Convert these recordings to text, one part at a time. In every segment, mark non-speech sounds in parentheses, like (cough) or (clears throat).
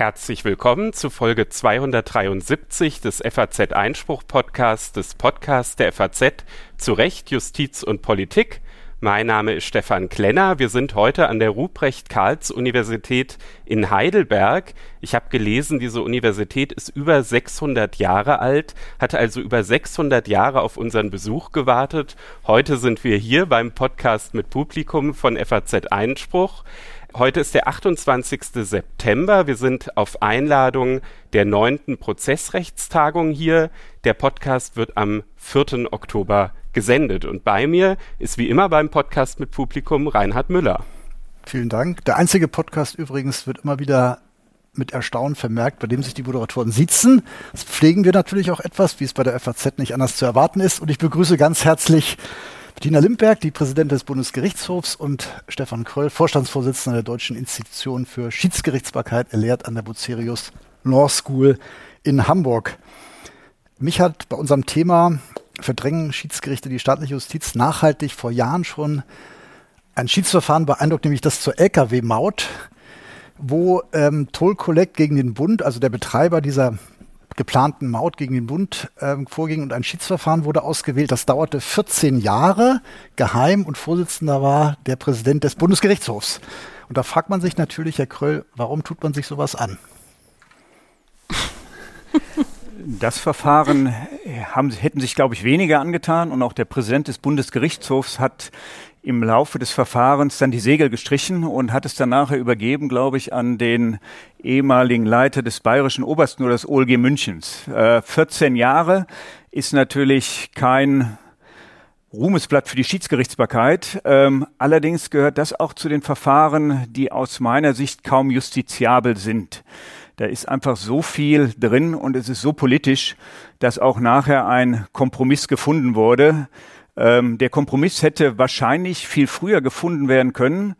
Herzlich willkommen zu Folge 273 des FAZ Einspruch Podcasts, des Podcasts der FAZ zu Recht, Justiz und Politik. Mein Name ist Stefan Klenner. Wir sind heute an der Ruprecht-Karls-Universität in Heidelberg. Ich habe gelesen, diese Universität ist über 600 Jahre alt, hat also über 600 Jahre auf unseren Besuch gewartet. Heute sind wir hier beim Podcast mit Publikum von FAZ Einspruch. Heute ist der 28. September. Wir sind auf Einladung der neunten Prozessrechtstagung hier. Der Podcast wird am 4. Oktober gesendet. Und bei mir ist wie immer beim Podcast mit Publikum Reinhard Müller. Vielen Dank. Der einzige Podcast übrigens wird immer wieder mit Erstaunen vermerkt, bei dem sich die Moderatoren sitzen. Das pflegen wir natürlich auch etwas, wie es bei der FAZ nicht anders zu erwarten ist. Und ich begrüße ganz herzlich Bettina Limberg, die Präsidentin des Bundesgerichtshofs und Stefan Kröll, Vorstandsvorsitzender der Deutschen Institution für Schiedsgerichtsbarkeit, er lehrt an der Bucerius Law School in Hamburg. Mich hat bei unserem Thema verdrängen Schiedsgerichte die staatliche Justiz nachhaltig vor Jahren schon ein Schiedsverfahren beeindruckt, nämlich das zur Lkw-Maut, wo ähm, Toll Collect gegen den Bund, also der Betreiber dieser geplanten Maut gegen den Bund ähm, vorging und ein Schiedsverfahren wurde ausgewählt. Das dauerte 14 Jahre geheim und Vorsitzender war der Präsident des Bundesgerichtshofs. Und da fragt man sich natürlich, Herr Kröll, warum tut man sich sowas an? Das Verfahren haben, hätten sich, glaube ich, weniger angetan und auch der Präsident des Bundesgerichtshofs hat im Laufe des Verfahrens dann die Segel gestrichen und hat es dann nachher übergeben, glaube ich, an den ehemaligen Leiter des bayerischen Obersten oder des OLG Münchens. Äh, 14 Jahre ist natürlich kein Ruhmesblatt für die Schiedsgerichtsbarkeit. Ähm, allerdings gehört das auch zu den Verfahren, die aus meiner Sicht kaum justiziabel sind. Da ist einfach so viel drin und es ist so politisch, dass auch nachher ein Kompromiss gefunden wurde. Ähm, der Kompromiss hätte wahrscheinlich viel früher gefunden werden können,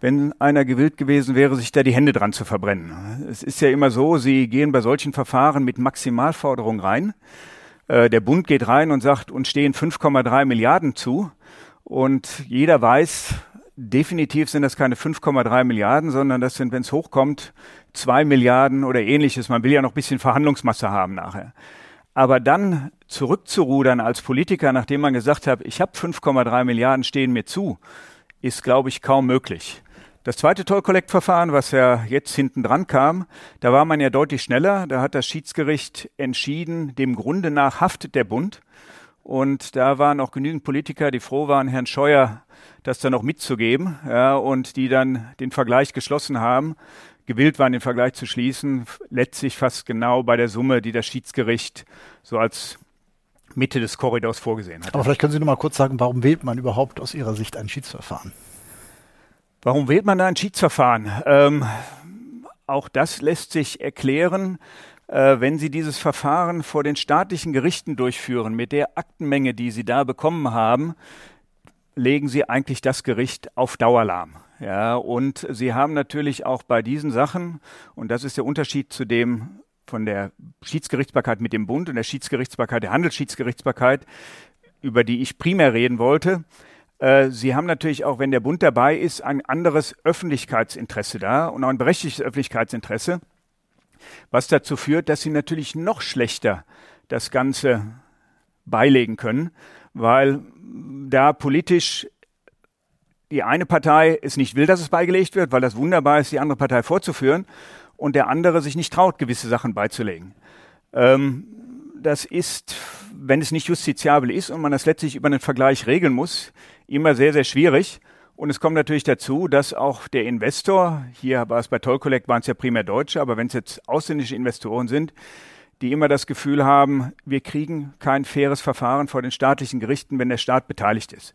wenn einer gewillt gewesen wäre, sich da die Hände dran zu verbrennen. Es ist ja immer so, Sie gehen bei solchen Verfahren mit Maximalforderungen rein. Äh, der Bund geht rein und sagt, uns stehen 5,3 Milliarden zu. Und jeder weiß, definitiv sind das keine 5,3 Milliarden, sondern das sind, wenn es hochkommt, zwei Milliarden oder ähnliches. Man will ja noch ein bisschen Verhandlungsmasse haben nachher. Aber dann zurückzurudern als Politiker, nachdem man gesagt hat, ich habe 5,3 Milliarden stehen mir zu, ist, glaube ich, kaum möglich. Das zweite Toll-Collect-Verfahren, was ja jetzt hinten dran kam, da war man ja deutlich schneller. Da hat das Schiedsgericht entschieden, dem Grunde nach haftet der Bund. Und da waren auch genügend Politiker, die froh waren, Herrn Scheuer das dann noch mitzugeben, ja, und die dann den Vergleich geschlossen haben, gewillt waren, den Vergleich zu schließen, letztlich fast genau bei der Summe, die das Schiedsgericht so als Mitte des Korridors vorgesehen hat. Aber vielleicht können Sie noch mal kurz sagen, warum wählt man überhaupt aus Ihrer Sicht ein Schiedsverfahren? Warum wählt man da ein Schiedsverfahren? Ähm, auch das lässt sich erklären, äh, wenn Sie dieses Verfahren vor den staatlichen Gerichten durchführen, mit der Aktenmenge, die Sie da bekommen haben, legen Sie eigentlich das Gericht auf Dauer lahm. Ja, und Sie haben natürlich auch bei diesen Sachen, und das ist der Unterschied zu dem von der Schiedsgerichtsbarkeit mit dem Bund und der Schiedsgerichtsbarkeit, der Handelsschiedsgerichtsbarkeit, über die ich primär reden wollte, äh, Sie haben natürlich auch, wenn der Bund dabei ist, ein anderes Öffentlichkeitsinteresse da und auch ein berechtigtes Öffentlichkeitsinteresse, was dazu führt, dass Sie natürlich noch schlechter das Ganze beilegen können, weil da politisch die eine Partei es nicht will, dass es beigelegt wird, weil das wunderbar ist, die andere Partei vorzuführen, und der andere sich nicht traut, gewisse Sachen beizulegen. Ähm, das ist, wenn es nicht justiziabel ist und man das letztlich über einen Vergleich regeln muss, immer sehr, sehr schwierig. Und es kommt natürlich dazu, dass auch der Investor, hier war es bei Toll Collect, waren es ja primär Deutsche, aber wenn es jetzt ausländische Investoren sind, die immer das Gefühl haben, wir kriegen kein faires Verfahren vor den staatlichen Gerichten, wenn der Staat beteiligt ist.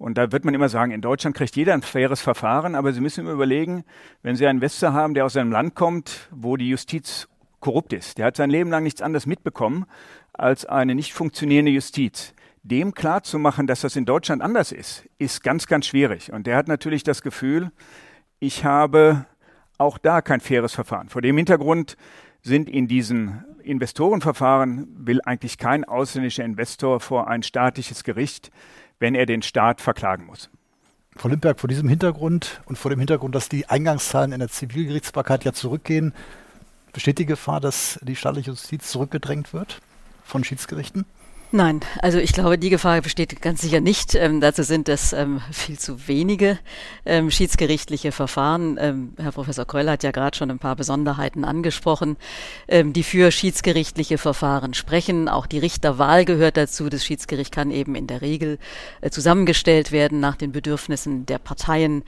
Und da wird man immer sagen, in Deutschland kriegt jeder ein faires Verfahren, aber Sie müssen immer überlegen, wenn Sie einen Investor haben, der aus einem Land kommt, wo die Justiz korrupt ist, der hat sein Leben lang nichts anderes mitbekommen als eine nicht funktionierende Justiz. Dem klarzumachen, dass das in Deutschland anders ist, ist ganz, ganz schwierig. Und der hat natürlich das Gefühl, ich habe auch da kein faires Verfahren. Vor dem Hintergrund sind in diesen Investorenverfahren, will eigentlich kein ausländischer Investor vor ein staatliches Gericht wenn er den Staat verklagen muss. Frau Limberg, vor diesem Hintergrund und vor dem Hintergrund, dass die Eingangszahlen in der Zivilgerichtsbarkeit ja zurückgehen, besteht die Gefahr, dass die staatliche Justiz zurückgedrängt wird von Schiedsgerichten? Nein, also ich glaube, die Gefahr besteht ganz sicher nicht. Ähm, dazu sind es ähm, viel zu wenige ähm, schiedsgerichtliche Verfahren. Ähm, Herr Professor Kröll hat ja gerade schon ein paar Besonderheiten angesprochen, ähm, die für schiedsgerichtliche Verfahren sprechen. Auch die Richterwahl gehört dazu. Das Schiedsgericht kann eben in der Regel äh, zusammengestellt werden nach den Bedürfnissen der Parteien.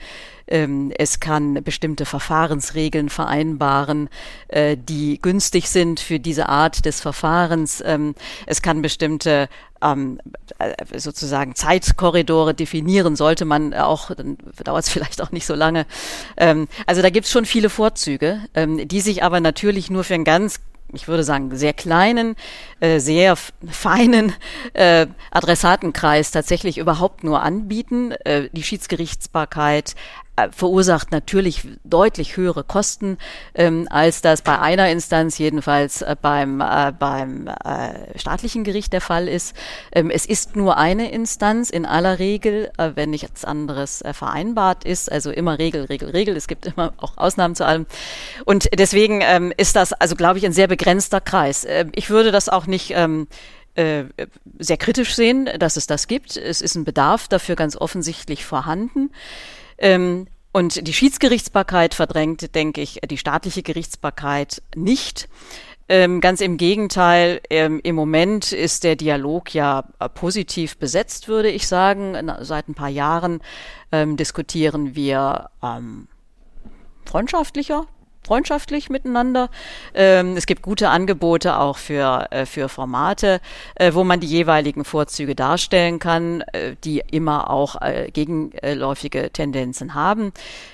Ähm, es kann bestimmte Verfahrensregeln vereinbaren, äh, die günstig sind für diese Art des Verfahrens. Ähm, es kann bestimmte ähm, äh, sozusagen Zeitkorridore definieren, sollte man auch, dann dauert es (laughs) vielleicht auch nicht so lange. Also da gibt es schon viele Vorzüge, die sich aber natürlich nur für ein ganz ich würde sagen, sehr kleinen, äh, sehr feinen äh, Adressatenkreis tatsächlich überhaupt nur anbieten. Äh, die Schiedsgerichtsbarkeit äh, verursacht natürlich deutlich höhere Kosten, ähm, als das bei einer Instanz jedenfalls äh, beim, äh, beim äh, staatlichen Gericht der Fall ist. Ähm, es ist nur eine Instanz in aller Regel, äh, wenn nichts anderes vereinbart ist, also immer Regel, Regel, Regel. Es gibt immer auch Ausnahmen zu allem. Und deswegen ähm, ist das also, glaube ich, ein sehr begrenzter Kreis. Äh, ich würde das auch nicht ähm, äh, sehr kritisch sehen, dass es das gibt. Es ist ein Bedarf dafür ganz offensichtlich vorhanden. Ähm, und die Schiedsgerichtsbarkeit verdrängt, denke ich, die staatliche Gerichtsbarkeit nicht. Ähm, ganz im Gegenteil, ähm, im Moment ist der Dialog ja positiv besetzt, würde ich sagen. Seit ein paar Jahren ähm, diskutieren wir ähm, freundschaftlicher, freundschaftlich miteinander. Ähm, es gibt gute Angebote auch für, äh, für Formate, äh, wo man die jeweiligen Vorzüge darstellen kann, äh, die immer auch äh, gegenläufige Tendenzen haben.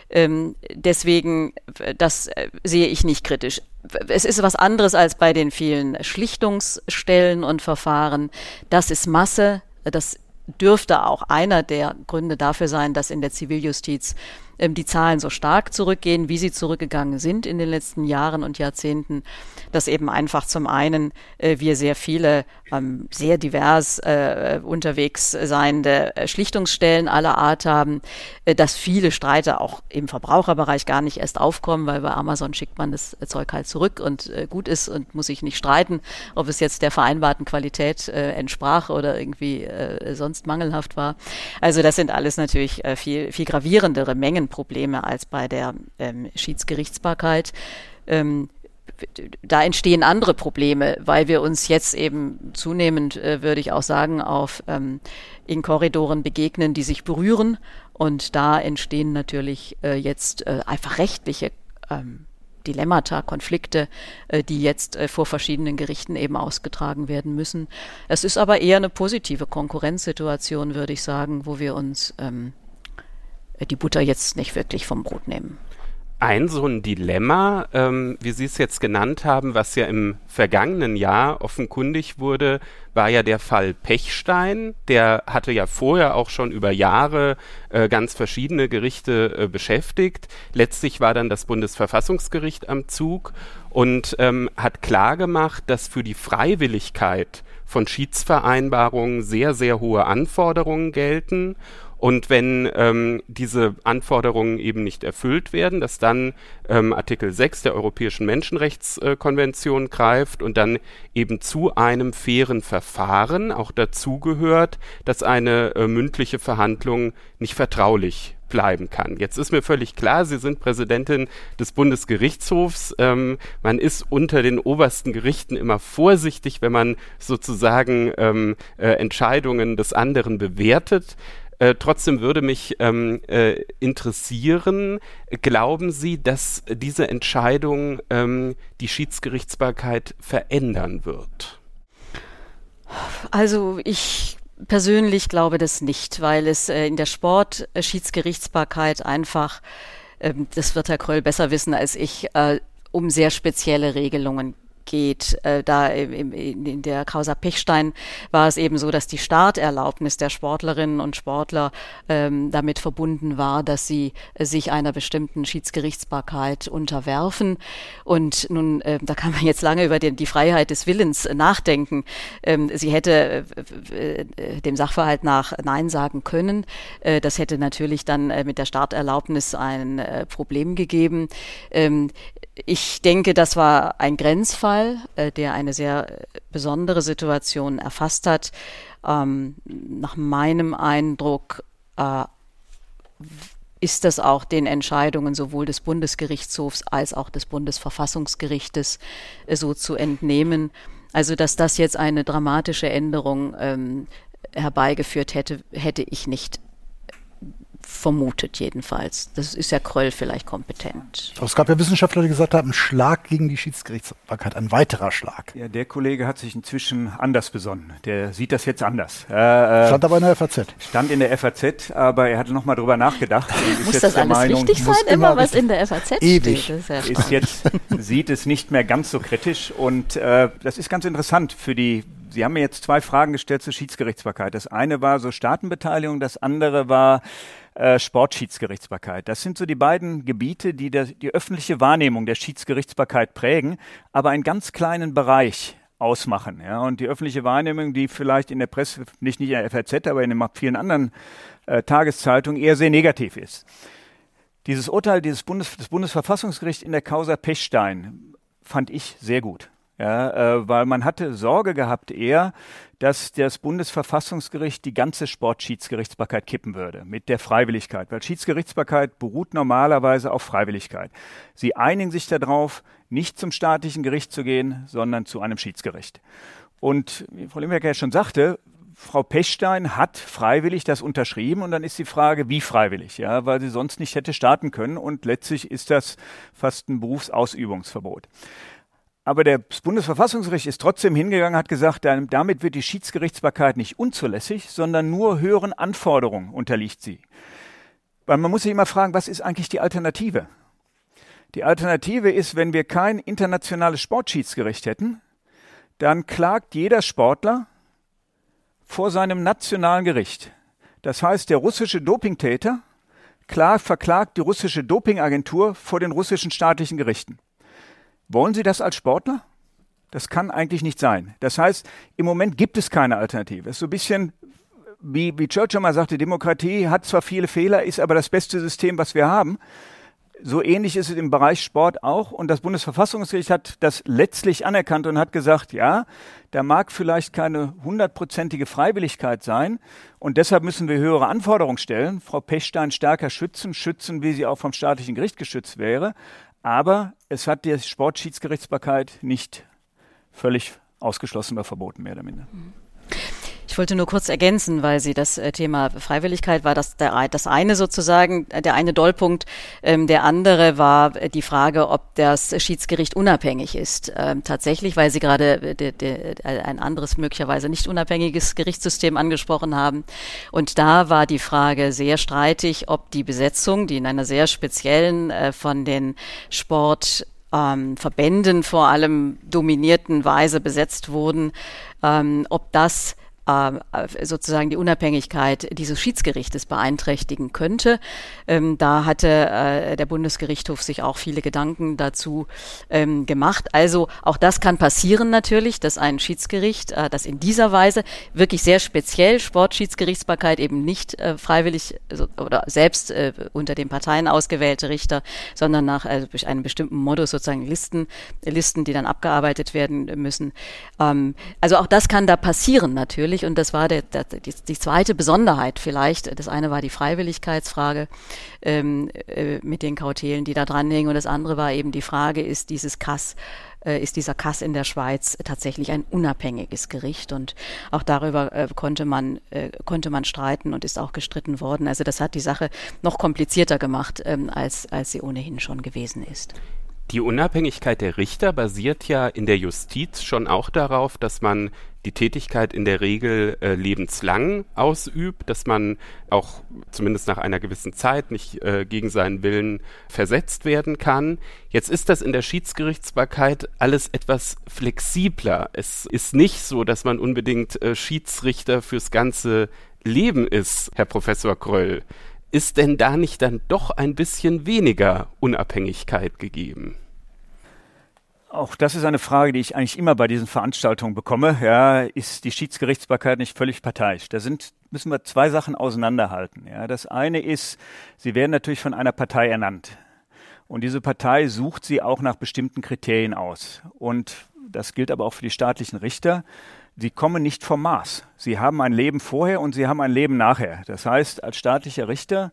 Ähm, deswegen, das äh, sehe ich nicht kritisch. Es ist was anderes als bei den vielen Schlichtungsstellen und Verfahren. Das ist Masse. Das dürfte auch einer der Gründe dafür sein, dass in der Ziviljustiz ähm, die Zahlen so stark zurückgehen, wie sie zurückgegangen sind in den letzten Jahren und Jahrzehnten, dass eben einfach zum einen äh, wir sehr viele ähm, sehr divers äh, unterwegs seiende äh, Schlichtungsstellen aller Art haben, äh, dass viele Streite auch im Verbraucherbereich gar nicht erst aufkommen, weil bei Amazon schickt man das Zeug halt zurück und äh, gut ist und muss sich nicht streiten, ob es jetzt der vereinbarten Qualität äh, entsprach oder irgendwie äh, sonst mangelhaft war. Also das sind alles natürlich äh, viel, viel gravierendere Mengenprobleme als bei der ähm, Schiedsgerichtsbarkeit. Ähm, da entstehen andere Probleme, weil wir uns jetzt eben zunehmend, äh, würde ich auch sagen, auf ähm, in Korridoren begegnen, die sich berühren. Und da entstehen natürlich äh, jetzt äh, einfach rechtliche ähm, Dilemmata, Konflikte, äh, die jetzt äh, vor verschiedenen Gerichten eben ausgetragen werden müssen. Es ist aber eher eine positive Konkurrenzsituation, würde ich sagen, wo wir uns ähm, die Butter jetzt nicht wirklich vom Brot nehmen ein so ein Dilemma, ähm, wie Sie es jetzt genannt haben, was ja im vergangenen Jahr offenkundig wurde, war ja der Fall Pechstein. Der hatte ja vorher auch schon über Jahre äh, ganz verschiedene Gerichte äh, beschäftigt. Letztlich war dann das Bundesverfassungsgericht am Zug und ähm, hat klargemacht, dass für die Freiwilligkeit von Schiedsvereinbarungen sehr, sehr hohe Anforderungen gelten und wenn ähm, diese Anforderungen eben nicht erfüllt werden, dass dann ähm, Artikel 6 der Europäischen Menschenrechtskonvention greift und dann eben zu einem fairen Verfahren auch dazugehört, dass eine äh, mündliche Verhandlung nicht vertraulich bleiben kann. Jetzt ist mir völlig klar, Sie sind Präsidentin des Bundesgerichtshofs. Ähm, man ist unter den obersten Gerichten immer vorsichtig, wenn man sozusagen ähm, äh, Entscheidungen des anderen bewertet. Äh, trotzdem würde mich ähm, äh, interessieren, glauben Sie, dass diese Entscheidung ähm, die Schiedsgerichtsbarkeit verändern wird? Also ich persönlich glaube das nicht, weil es äh, in der Sportschiedsgerichtsbarkeit einfach, ähm, das wird Herr Kröll besser wissen als ich, äh, um sehr spezielle Regelungen geht. Äh, da im, in der Causa Pechstein war es eben so, dass die Starterlaubnis der Sportlerinnen und Sportler ähm, damit verbunden war, dass sie äh, sich einer bestimmten Schiedsgerichtsbarkeit unterwerfen. Und nun, äh, da kann man jetzt lange über den, die Freiheit des Willens nachdenken. Ähm, sie hätte äh, äh, dem Sachverhalt nach Nein sagen können. Äh, das hätte natürlich dann mit der Starterlaubnis ein Problem gegeben. Ähm, ich denke, das war ein Grenzfall, äh, der eine sehr besondere Situation erfasst hat. Ähm, nach meinem Eindruck äh, ist das auch den Entscheidungen sowohl des Bundesgerichtshofs als auch des Bundesverfassungsgerichtes äh, so zu entnehmen. Also, dass das jetzt eine dramatische Änderung ähm, herbeigeführt hätte, hätte ich nicht vermutet jedenfalls. Das ist ja Kröll vielleicht kompetent. Aber es gab ja Wissenschaftler, die gesagt haben, ein Schlag gegen die Schiedsgerichtsbarkeit, ein weiterer Schlag. Ja, der Kollege hat sich inzwischen anders besonnen. Der sieht das jetzt anders. Äh, stand aber in der FAZ. Stand in der FAZ, aber er hatte nochmal drüber nachgedacht. (laughs) muss das alles Meinung, richtig sein, immer was in der FAZ ewig. steht? Ist, ja ist jetzt, (laughs) sieht es nicht mehr ganz so kritisch und äh, das ist ganz interessant für die Sie haben mir jetzt zwei Fragen gestellt zur Schiedsgerichtsbarkeit. Das eine war so Staatenbeteiligung, das andere war äh, Sportschiedsgerichtsbarkeit. Das sind so die beiden Gebiete, die der, die öffentliche Wahrnehmung der Schiedsgerichtsbarkeit prägen, aber einen ganz kleinen Bereich ausmachen. Ja? Und die öffentliche Wahrnehmung, die vielleicht in der Presse, nicht, nicht in der FAZ, aber in den vielen anderen äh, Tageszeitungen eher sehr negativ ist. Dieses Urteil dieses Bundes, des Bundesverfassungsgerichts in der Causa Pechstein fand ich sehr gut. Ja, äh, weil man hatte Sorge gehabt eher, dass das Bundesverfassungsgericht die ganze Sportschiedsgerichtsbarkeit kippen würde mit der Freiwilligkeit, weil Schiedsgerichtsbarkeit beruht normalerweise auf Freiwilligkeit. Sie einigen sich darauf, nicht zum staatlichen Gericht zu gehen, sondern zu einem Schiedsgericht. Und wie Frau Limbecker ja schon sagte, Frau Pechstein hat freiwillig das unterschrieben und dann ist die Frage, wie freiwillig, ja, weil sie sonst nicht hätte starten können und letztlich ist das fast ein Berufsausübungsverbot. Aber das Bundesverfassungsgericht ist trotzdem hingegangen, hat gesagt, damit wird die Schiedsgerichtsbarkeit nicht unzulässig, sondern nur höheren Anforderungen unterliegt sie. Weil man muss sich immer fragen, was ist eigentlich die Alternative? Die Alternative ist, wenn wir kein internationales Sportschiedsgericht hätten, dann klagt jeder Sportler vor seinem nationalen Gericht. Das heißt, der russische Dopingtäter klar verklagt die russische Dopingagentur vor den russischen staatlichen Gerichten. Wollen Sie das als Sportler? Das kann eigentlich nicht sein. Das heißt, im Moment gibt es keine Alternative. Es ist so ein bisschen, wie, wie Churchill mal sagte, Demokratie hat zwar viele Fehler, ist aber das beste System, was wir haben. So ähnlich ist es im Bereich Sport auch. Und das Bundesverfassungsgericht hat das letztlich anerkannt und hat gesagt, ja, da mag vielleicht keine hundertprozentige Freiwilligkeit sein. Und deshalb müssen wir höhere Anforderungen stellen. Frau Pechstein stärker schützen, schützen, wie sie auch vom staatlichen Gericht geschützt wäre. Aber es hat die Sportschiedsgerichtsbarkeit nicht völlig ausgeschlossen oder verboten, mehr oder minder. Mhm. Ich wollte nur kurz ergänzen, weil Sie das äh, Thema Freiwilligkeit war das der, das eine sozusagen, äh, der eine Dollpunkt. Ähm, der andere war äh, die Frage, ob das Schiedsgericht unabhängig ist. Ähm, tatsächlich, weil Sie gerade de, de, ein anderes, möglicherweise nicht unabhängiges Gerichtssystem angesprochen haben. Und da war die Frage sehr streitig, ob die Besetzung, die in einer sehr speziellen von den Sport ähm, Verbänden vor allem dominierten Weise besetzt wurden, ähm, ob das sozusagen die Unabhängigkeit dieses Schiedsgerichtes beeinträchtigen könnte. Ähm, da hatte äh, der Bundesgerichtshof sich auch viele Gedanken dazu ähm, gemacht. Also auch das kann passieren natürlich, dass ein Schiedsgericht, äh, das in dieser Weise wirklich sehr speziell Sportschiedsgerichtsbarkeit eben nicht äh, freiwillig so, oder selbst äh, unter den Parteien ausgewählte Richter, sondern nach also einem bestimmten Modus sozusagen Listen, Listen, die dann abgearbeitet werden müssen. Ähm, also auch das kann da passieren natürlich natürlich, und das war der, der, die, die, zweite Besonderheit vielleicht, das eine war die Freiwilligkeitsfrage ähm, äh, mit den Kautelen, die da dranhängen, und das andere war eben die Frage, ist dieses Kass äh, ist dieser Kass in der Schweiz tatsächlich ein unabhängiges Gericht und auch darüber äh, konnte man äh, konnte man streiten und ist auch gestritten worden. Also das hat die Sache noch komplizierter gemacht, ähm, als als sie ohnehin schon gewesen ist. Die Unabhängigkeit der Richter basiert ja in der Justiz schon auch darauf, dass man die Tätigkeit in der Regel äh, lebenslang ausübt, dass man auch zumindest nach einer gewissen Zeit nicht äh, gegen seinen Willen versetzt werden kann. Jetzt ist das in der Schiedsgerichtsbarkeit alles etwas flexibler. Es ist nicht so, dass man unbedingt äh, Schiedsrichter fürs ganze Leben ist, Herr Professor Kröll. Ist denn da nicht dann doch ein bisschen weniger Unabhängigkeit gegeben? Auch das ist eine Frage, die ich eigentlich immer bei diesen Veranstaltungen bekomme. Ja, ist die Schiedsgerichtsbarkeit nicht völlig parteiisch? Da sind, müssen wir zwei Sachen auseinanderhalten. Ja, das eine ist, sie werden natürlich von einer Partei ernannt. Und diese Partei sucht sie auch nach bestimmten Kriterien aus. Und das gilt aber auch für die staatlichen Richter. Sie kommen nicht vom Maß. Sie haben ein Leben vorher und sie haben ein Leben nachher. Das heißt, als staatlicher Richter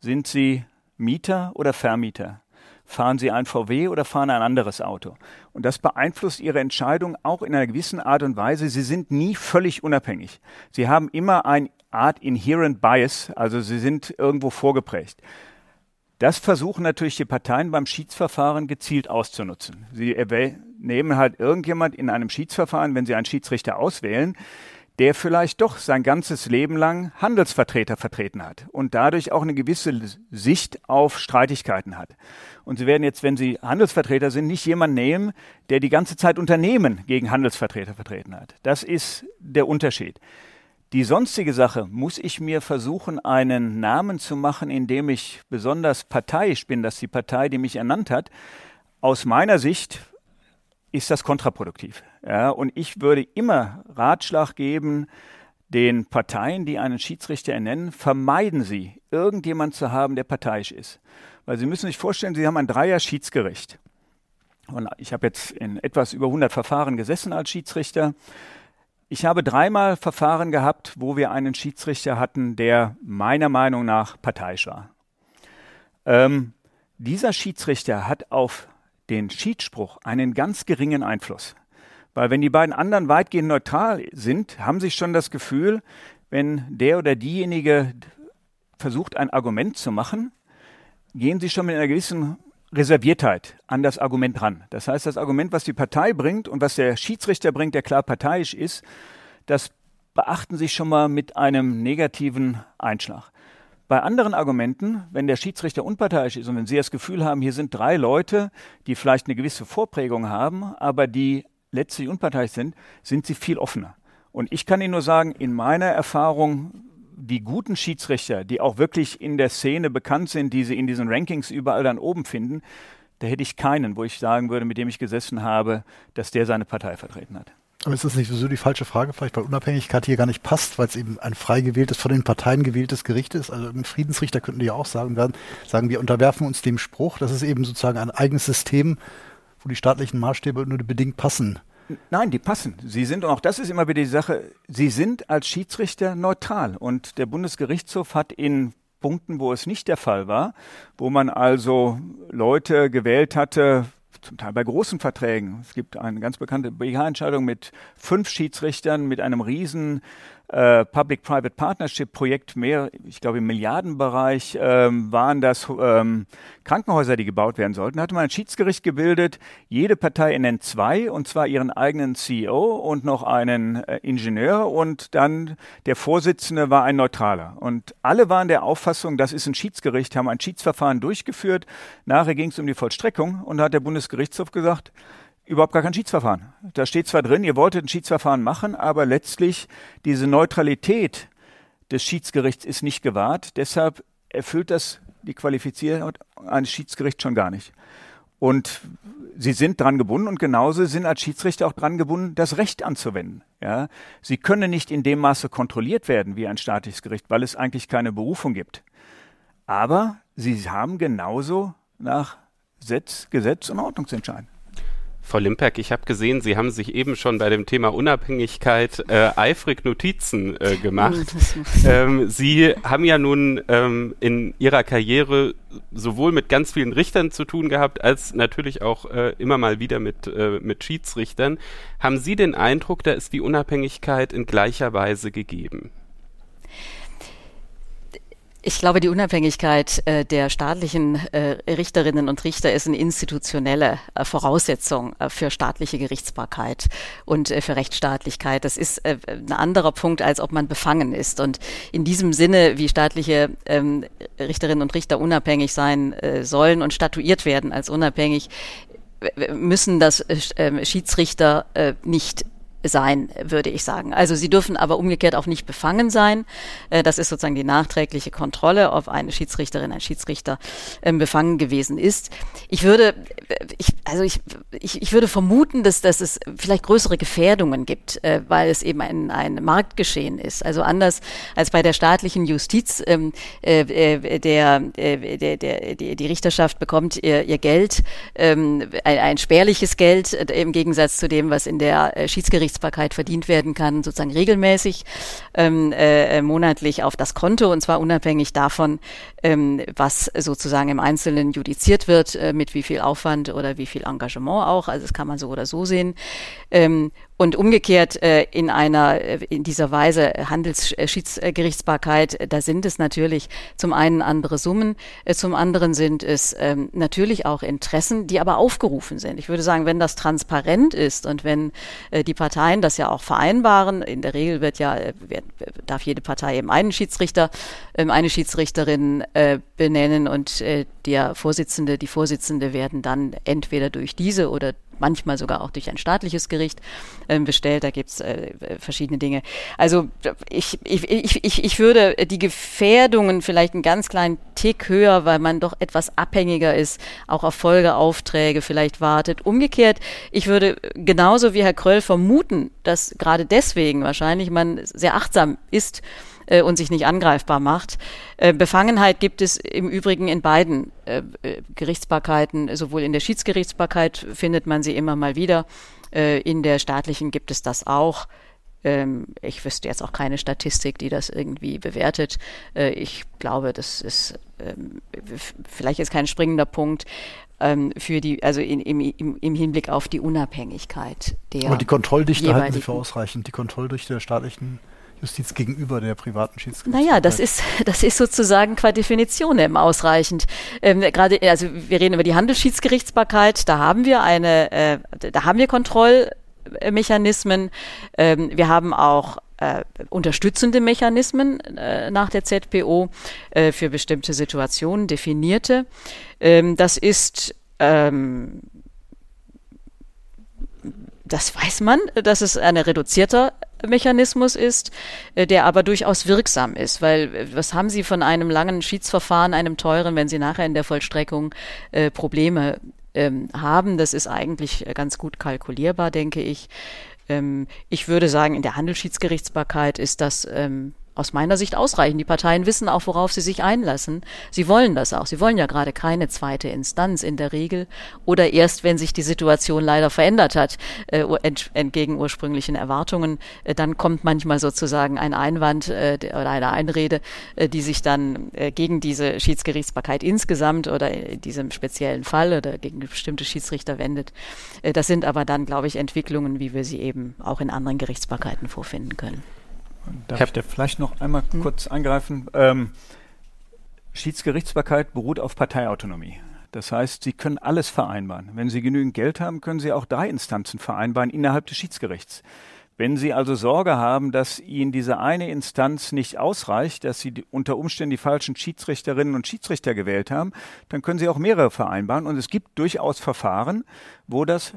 sind sie Mieter oder Vermieter. Fahren Sie ein VW oder fahren ein anderes Auto? Und das beeinflusst Ihre Entscheidung auch in einer gewissen Art und Weise. Sie sind nie völlig unabhängig. Sie haben immer eine Art Inherent Bias, also Sie sind irgendwo vorgeprägt. Das versuchen natürlich die Parteien beim Schiedsverfahren gezielt auszunutzen. Sie nehmen halt irgendjemand in einem Schiedsverfahren, wenn sie einen Schiedsrichter auswählen, der vielleicht doch sein ganzes Leben lang Handelsvertreter vertreten hat und dadurch auch eine gewisse Sicht auf Streitigkeiten hat. Und Sie werden jetzt, wenn Sie Handelsvertreter sind, nicht jemanden nehmen, der die ganze Zeit Unternehmen gegen Handelsvertreter vertreten hat. Das ist der Unterschied. Die sonstige Sache muss ich mir versuchen, einen Namen zu machen, indem ich besonders parteiisch bin, dass die Partei, die mich ernannt hat, aus meiner Sicht ist das kontraproduktiv. Ja, und ich würde immer Ratschlag geben, den Parteien, die einen Schiedsrichter ernennen, vermeiden Sie, irgendjemand zu haben, der parteiisch ist. Weil Sie müssen sich vorstellen, Sie haben ein Dreier-Schiedsgericht. Und ich habe jetzt in etwas über 100 Verfahren gesessen als Schiedsrichter. Ich habe dreimal Verfahren gehabt, wo wir einen Schiedsrichter hatten, der meiner Meinung nach parteiisch war. Ähm, dieser Schiedsrichter hat auf den Schiedsspruch einen ganz geringen Einfluss. Weil wenn die beiden anderen weitgehend neutral sind, haben sie schon das Gefühl, wenn der oder diejenige versucht, ein Argument zu machen, gehen sie schon mit einer gewissen Reserviertheit an das Argument ran. Das heißt, das Argument, was die Partei bringt und was der Schiedsrichter bringt, der klar parteiisch ist, das beachten sie schon mal mit einem negativen Einschlag. Bei anderen Argumenten, wenn der Schiedsrichter unparteiisch ist und wenn Sie das Gefühl haben, hier sind drei Leute, die vielleicht eine gewisse Vorprägung haben, aber die letztlich unparteiisch sind, sind sie viel offener. Und ich kann Ihnen nur sagen, in meiner Erfahrung, die guten Schiedsrichter, die auch wirklich in der Szene bekannt sind, die Sie in diesen Rankings überall dann oben finden, da hätte ich keinen, wo ich sagen würde, mit dem ich gesessen habe, dass der seine Partei vertreten hat. Aber ist das nicht so die falsche Frage, vielleicht weil Unabhängigkeit hier gar nicht passt, weil es eben ein frei gewähltes, von den Parteien gewähltes Gericht ist? Also ein Friedensrichter könnten die ja auch sagen werden, sagen, wir unterwerfen uns dem Spruch, das ist eben sozusagen ein eigenes System, wo die staatlichen Maßstäbe nur bedingt passen. Nein, die passen. Sie sind, und auch das ist immer wieder die Sache, sie sind als Schiedsrichter neutral. Und der Bundesgerichtshof hat in Punkten, wo es nicht der Fall war, wo man also Leute gewählt hatte, zum Teil bei großen Verträgen. Es gibt eine ganz bekannte BH-Entscheidung mit fünf Schiedsrichtern, mit einem riesen äh, Public-Private Partnership-Projekt, mehr, ich glaube im Milliardenbereich, ähm, waren das ähm, Krankenhäuser, die gebaut werden sollten. Da hatte man ein Schiedsgericht gebildet. Jede Partei ernennt zwei, und zwar ihren eigenen CEO und noch einen äh, Ingenieur und dann der Vorsitzende war ein Neutraler. Und alle waren der Auffassung, das ist ein Schiedsgericht, haben ein Schiedsverfahren durchgeführt. Nachher ging es um die Vollstreckung und da hat der Bundesgerichtshof gesagt, überhaupt gar kein Schiedsverfahren. Da steht zwar drin, ihr wolltet ein Schiedsverfahren machen, aber letztlich diese Neutralität des Schiedsgerichts ist nicht gewahrt. Deshalb erfüllt das die Qualifizierung eines Schiedsgerichts schon gar nicht. Und sie sind dran gebunden und genauso sind als Schiedsrichter auch dran gebunden, das Recht anzuwenden. Ja, sie können nicht in dem Maße kontrolliert werden wie ein staatliches Gericht, weil es eigentlich keine Berufung gibt. Aber sie haben genauso nach Gesetz und Ordnung zu entscheiden. Frau Limperk, ich habe gesehen, Sie haben sich eben schon bei dem Thema Unabhängigkeit äh, eifrig Notizen äh, gemacht. ähm, Sie haben ja nun ähm, in Ihrer Karriere sowohl mit ganz vielen Richtern zu tun gehabt, als natürlich auch äh, immer mal wieder mit, äh, mit Schiedsrichtern. Haben Sie den Eindruck, da ist die Unabhängigkeit in gleicher Weise gegeben? Ich glaube, die Unabhängigkeit äh, der staatlichen äh, Richterinnen und Richter ist eine institutionelle äh, Voraussetzung äh, für staatliche Gerichtsbarkeit und äh, für Rechtsstaatlichkeit. Das ist äh, ein anderer Punkt, als ob man befangen ist. Und in diesem Sinne, wie staatliche ähm, Richterinnen und Richter unabhängig sein sollen und statuiert werden als unabhängig, müssen das Schiedsrichter nicht sein, würde ich sagen. Also sie dürfen aber umgekehrt auch nicht befangen sein. Äh, das ist sozusagen die nachträgliche Kontrolle, ob eine Schiedsrichterin, ein Schiedsrichter ähm, befangen gewesen ist. Ich würde, äh, ich, also ich, ich, ich würde vermuten, dass, dass es vielleicht größere Gefährdungen gibt, äh, weil es eben ein, ein Marktgeschehen ist. Also anders als bei der staatlichen Justiz, ähm, der, der, der, die Richterschaft bekommt ihr, ihr Geld, ähm, ein, ein spärliches Geld im Gegensatz zu dem, was in der Schiedsgerichts Gerichtsbarkeit verdient werden kann, sozusagen regelmäßig ähm, äh, monatlich auf das Konto und zwar unabhängig davon, ähm, was sozusagen im Einzelnen judiziert wird, äh, mit wie viel Aufwand oder wie viel Engagement auch. Also das kann man so oder so sehen. Ähm, und umgekehrt äh, in einer äh, in dieser Weise Handelsschiedsgerichtsbarkeit, äh, da sind es natürlich zum einen andere Summen, äh, zum anderen sind es ähm, natürlich auch Interessen, die aber aufgerufen sind. Ich würde sagen, wenn das transparent ist und wenn äh, die Parteien das ja auch vereinbaren, in der Regel wird ja äh, wird, darf jede Partei eben einen Schiedsrichter, ähm, eine Schiedsrichterin äh, benennen und äh, der Vorsitzende, die Vorsitzende werden dann entweder durch diese oder manchmal sogar auch durch ein staatliches Gericht äh, bestellt. Da gibt's äh, verschiedene Dinge. Also ich, ich, ich, ich, ich würde die Gefährdungen vielleicht einen ganz kleinen Tick höher, weil man doch etwas abhängiger ist, auch auf Folgeaufträge vielleicht wartet. Umgekehrt, ich würde genauso wie Herr Kröll vermuten, dass gerade deswegen wahrscheinlich man sehr achtsam ist, äh, und sich nicht angreifbar macht. Äh, Befangenheit gibt es im Übrigen in beiden äh, äh, Gerichtsbarkeiten, sowohl in der Schiedsgerichtsbarkeit findet man sie immer mal wieder, äh, in der staatlichen gibt es das auch. Ähm, ich wüsste jetzt auch keine Statistik, die das irgendwie bewertet. Äh, ich glaube, das ist ähm, vielleicht ist kein springender Punkt ähm, für die, also in, im, im, Hinblick auf die Unabhängigkeit der. Aber die Kontrolldichte halten Sie für ausreichend, die Kontrolldichte der staatlichen Justiz gegenüber der privaten Schiedsgerichtsbarkeit? Naja, das ist, das ist sozusagen qua Definition eben ausreichend. Ähm, gerade, also wir reden über die Handelsschiedsgerichtsbarkeit, da haben wir eine, äh, da haben wir Kontrollmechanismen. Ähm, wir haben auch äh, unterstützende Mechanismen äh, nach der ZPO äh, für bestimmte Situationen, definierte. Ähm, das ist ähm, das weiß man, dass es ein reduzierter Mechanismus ist, äh, der aber durchaus wirksam ist, weil äh, was haben Sie von einem langen Schiedsverfahren, einem teuren, wenn Sie nachher in der Vollstreckung äh, Probleme ähm, haben? Das ist eigentlich ganz gut kalkulierbar, denke ich. Ähm, ich würde sagen, in der Handelsschiedsgerichtsbarkeit ist das ähm, aus meiner Sicht ausreichen. Die Parteien wissen auch, worauf sie sich einlassen. Sie wollen das auch. Sie wollen ja gerade keine zweite Instanz in der Regel oder erst, wenn sich die Situation leider verändert hat, äh, ent, entgegen ursprünglichen Erwartungen, äh, dann kommt manchmal sozusagen ein Einwand äh, oder eine Einrede, äh, die sich dann äh, gegen diese Schiedsgerichtsbarkeit insgesamt oder in diesem speziellen Fall oder gegen bestimmte Schiedsrichter wendet. Äh, das sind aber dann, glaube ich, Entwicklungen, wie wir sie eben auch in anderen Gerichtsbarkeiten vorfinden können. Darf Herr ich da vielleicht noch einmal hm. kurz eingreifen? Ähm, Schiedsgerichtsbarkeit beruht auf Parteiautonomie. Das heißt, Sie können alles vereinbaren. Wenn Sie genügend Geld haben, können Sie auch drei Instanzen vereinbaren innerhalb des Schiedsgerichts. Wenn Sie also Sorge haben, dass Ihnen diese eine Instanz nicht ausreicht, dass Sie unter Umständen die falschen Schiedsrichterinnen und Schiedsrichter gewählt haben, dann können Sie auch mehrere vereinbaren. Und es gibt durchaus Verfahren, wo das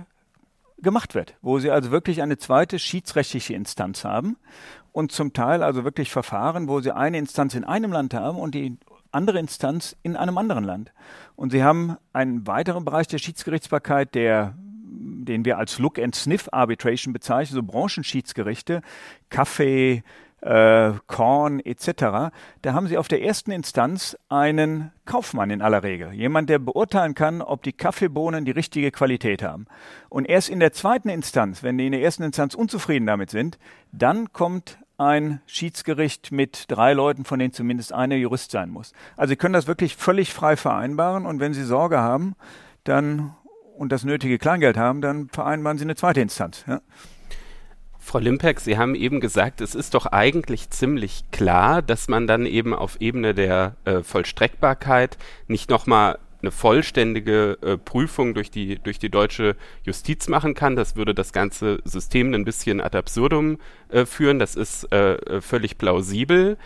gemacht wird, wo Sie also wirklich eine zweite schiedsrechtliche Instanz haben und zum Teil also wirklich Verfahren, wo sie eine Instanz in einem Land haben und die andere Instanz in einem anderen Land. Und sie haben einen weiteren Bereich der Schiedsgerichtsbarkeit, der den wir als Look and Sniff Arbitration bezeichnen, so Branchenschiedsgerichte, Kaffee, äh, Korn etc., da haben Sie auf der ersten Instanz einen Kaufmann in aller Regel. Jemand, der beurteilen kann, ob die Kaffeebohnen die richtige Qualität haben. Und erst in der zweiten Instanz, wenn die in der ersten Instanz unzufrieden damit sind, dann kommt ein Schiedsgericht mit drei Leuten, von denen zumindest einer Jurist sein muss. Also Sie können das wirklich völlig frei vereinbaren und wenn Sie Sorge haben, dann und das nötige Kleingeld haben, dann vereinbaren Sie eine zweite Instanz. Ja? Frau Limpeck, Sie haben eben gesagt, es ist doch eigentlich ziemlich klar, dass man dann eben auf Ebene der äh, Vollstreckbarkeit nicht nochmal eine vollständige äh, Prüfung durch die, durch die deutsche Justiz machen kann. Das würde das ganze System ein bisschen ad absurdum äh, führen. Das ist äh, äh völlig plausibel.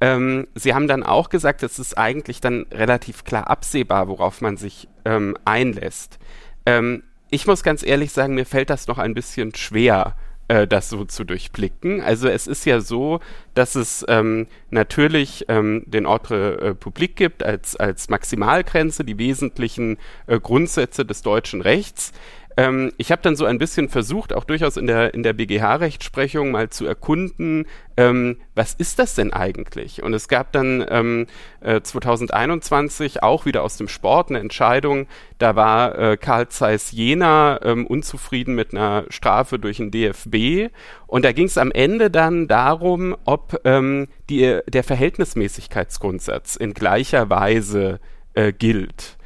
Ähm, Sie haben dann auch gesagt, es ist eigentlich dann relativ klar absehbar, worauf man sich ähm, einlässt. Ähm, ich muss ganz ehrlich sagen, mir fällt das noch ein bisschen schwer, äh, das so zu durchblicken. Also es ist ja so, dass es ähm, natürlich ähm, den Ordre äh, Public gibt als, als Maximalgrenze, die wesentlichen äh, Grundsätze des deutschen Rechts. Ähm, ich habe dann so ein bisschen versucht, auch durchaus in der, in der BGH-Rechtsprechung mal zu erkunden, ähm, was ist das denn eigentlich? Und es gab dann ähm, äh, 2021 auch wieder aus dem Sport eine Entscheidung, da war äh, Karl Zeiss Jena ähm, unzufrieden mit einer Strafe durch den DFB und da ging es am Ende dann darum, ob ähm, die, der Verhältnismäßigkeitsgrundsatz in gleicher Weise äh, gilt.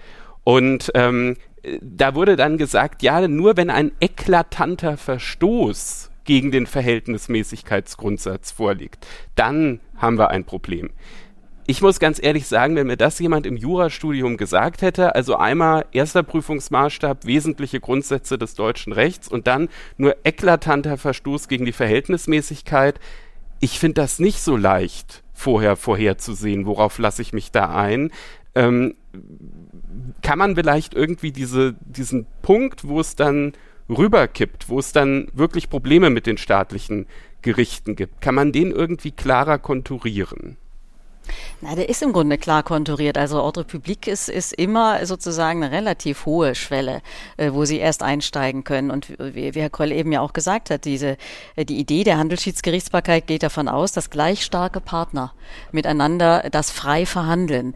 Und ähm, da wurde dann gesagt, ja, nur wenn ein eklatanter Verstoß gegen den Verhältnismäßigkeitsgrundsatz vorliegt, dann haben wir ein Problem. Ich muss ganz ehrlich sagen, wenn mir das jemand im Jurastudium gesagt hätte, also einmal erster Prüfungsmaßstab, wesentliche Grundsätze des deutschen Rechts und dann nur eklatanter Verstoß gegen die Verhältnismäßigkeit, ich finde das nicht so leicht vorher vorherzusehen, worauf lasse ich mich da ein. Ähm, kann man vielleicht irgendwie diese, diesen Punkt, wo es dann rüberkippt, wo es dann wirklich Probleme mit den staatlichen Gerichten gibt, kann man den irgendwie klarer konturieren? Na, der ist im Grunde klar konturiert. Also Ordre Public ist, ist immer sozusagen eine relativ hohe Schwelle, äh, wo Sie erst einsteigen können. Und wie, wie Herr Kroll eben ja auch gesagt hat, diese, äh, die Idee der Handelsschiedsgerichtsbarkeit geht davon aus, dass gleich starke Partner miteinander das frei verhandeln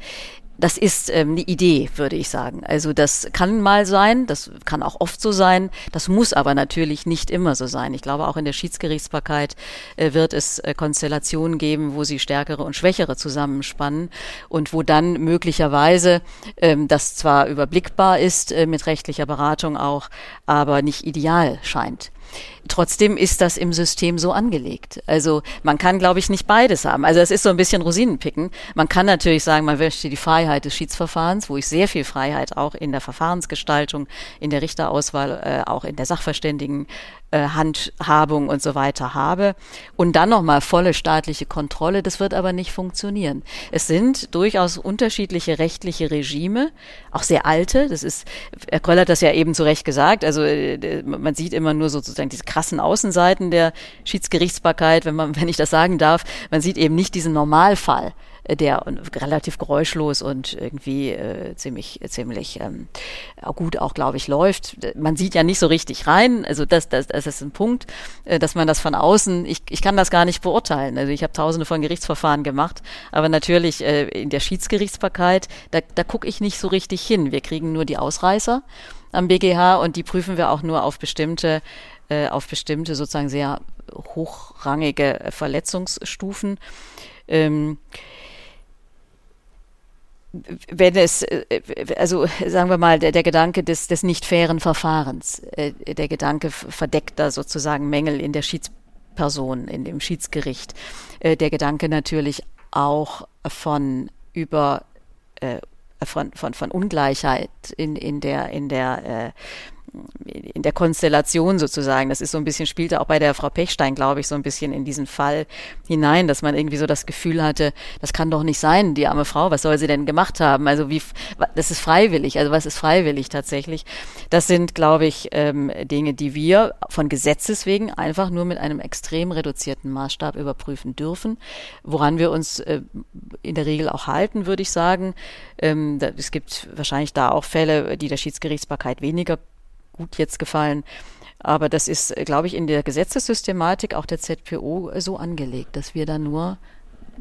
das ist ähm, eine Idee, würde ich sagen. Also das kann mal sein, das kann auch oft so sein, das muss aber natürlich nicht immer so sein. Ich glaube, auch in der Schiedsgerichtsbarkeit äh, wird es äh, Konstellationen geben, wo sie stärkere und schwächere zusammenspannen und wo dann möglicherweise ähm, das zwar überblickbar ist äh, mit rechtlicher Beratung auch, aber nicht ideal scheint. Trotzdem ist das im System so angelegt. Also man kann, glaube ich, nicht beides haben. Also es ist so ein bisschen Rosinenpicken. Man kann natürlich sagen, man möchte die Freiheit des Schiedsverfahrens, wo ich sehr viel Freiheit auch in der Verfahrensgestaltung, in der Richterauswahl, äh, auch in der Sachverständigen Handhabung und so weiter habe. Und dann nochmal volle staatliche Kontrolle, das wird aber nicht funktionieren. Es sind durchaus unterschiedliche rechtliche Regime, auch sehr alte. Das ist, Herr Kröll hat das ja eben zu Recht gesagt. Also äh, man sieht immer nur sozusagen diese krassen Außenseiten der Schiedsgerichtsbarkeit, wenn man, (laughs) wenn ich das sagen darf. Man sieht eben nicht diesen Normalfall der relativ geräuschlos und irgendwie äh, ziemlich, ziemlich ähm, gut auch, glaube ich, läuft. Man sieht ja nicht so richtig rein. Also das, das, das ist ein Punkt, äh, dass man das von außen, ich, ich kann das gar nicht beurteilen. Also ich habe tausende von Gerichtsverfahren gemacht, aber natürlich äh, in der Schiedsgerichtsbarkeit, da, da gucke ich nicht so richtig hin. Wir kriegen nur die Ausreißer am BGH und die prüfen wir auch nur auf bestimmte äh, auf bestimmte sozusagen sehr hochrangige Verletzungsstufen. Ähm, wenn es, äh, also sagen wir mal, der, der Gedanke des, des nicht fairen Verfahrens, äh, der Gedanke verdeckter sozusagen Mängel in der Schiedsperson, in dem Schiedsgericht, äh, der Gedanke natürlich auch von über von, von, von Ungleichheit in, in der, in der in der Konstellation sozusagen. Das ist so ein bisschen, spielte auch bei der Frau Pechstein, glaube ich, so ein bisschen in diesen Fall hinein, dass man irgendwie so das Gefühl hatte, das kann doch nicht sein, die arme Frau, was soll sie denn gemacht haben? Also wie, das ist freiwillig, also was ist freiwillig tatsächlich? Das sind, glaube ich, ähm, Dinge, die wir von Gesetzes wegen einfach nur mit einem extrem reduzierten Maßstab überprüfen dürfen, woran wir uns äh, in der Regel auch halten, würde ich sagen. Ähm, da, es gibt wahrscheinlich da auch Fälle, die der Schiedsgerichtsbarkeit weniger gut jetzt gefallen. Aber das ist, glaube ich, in der Gesetzessystematik auch der ZPO so angelegt, dass wir da nur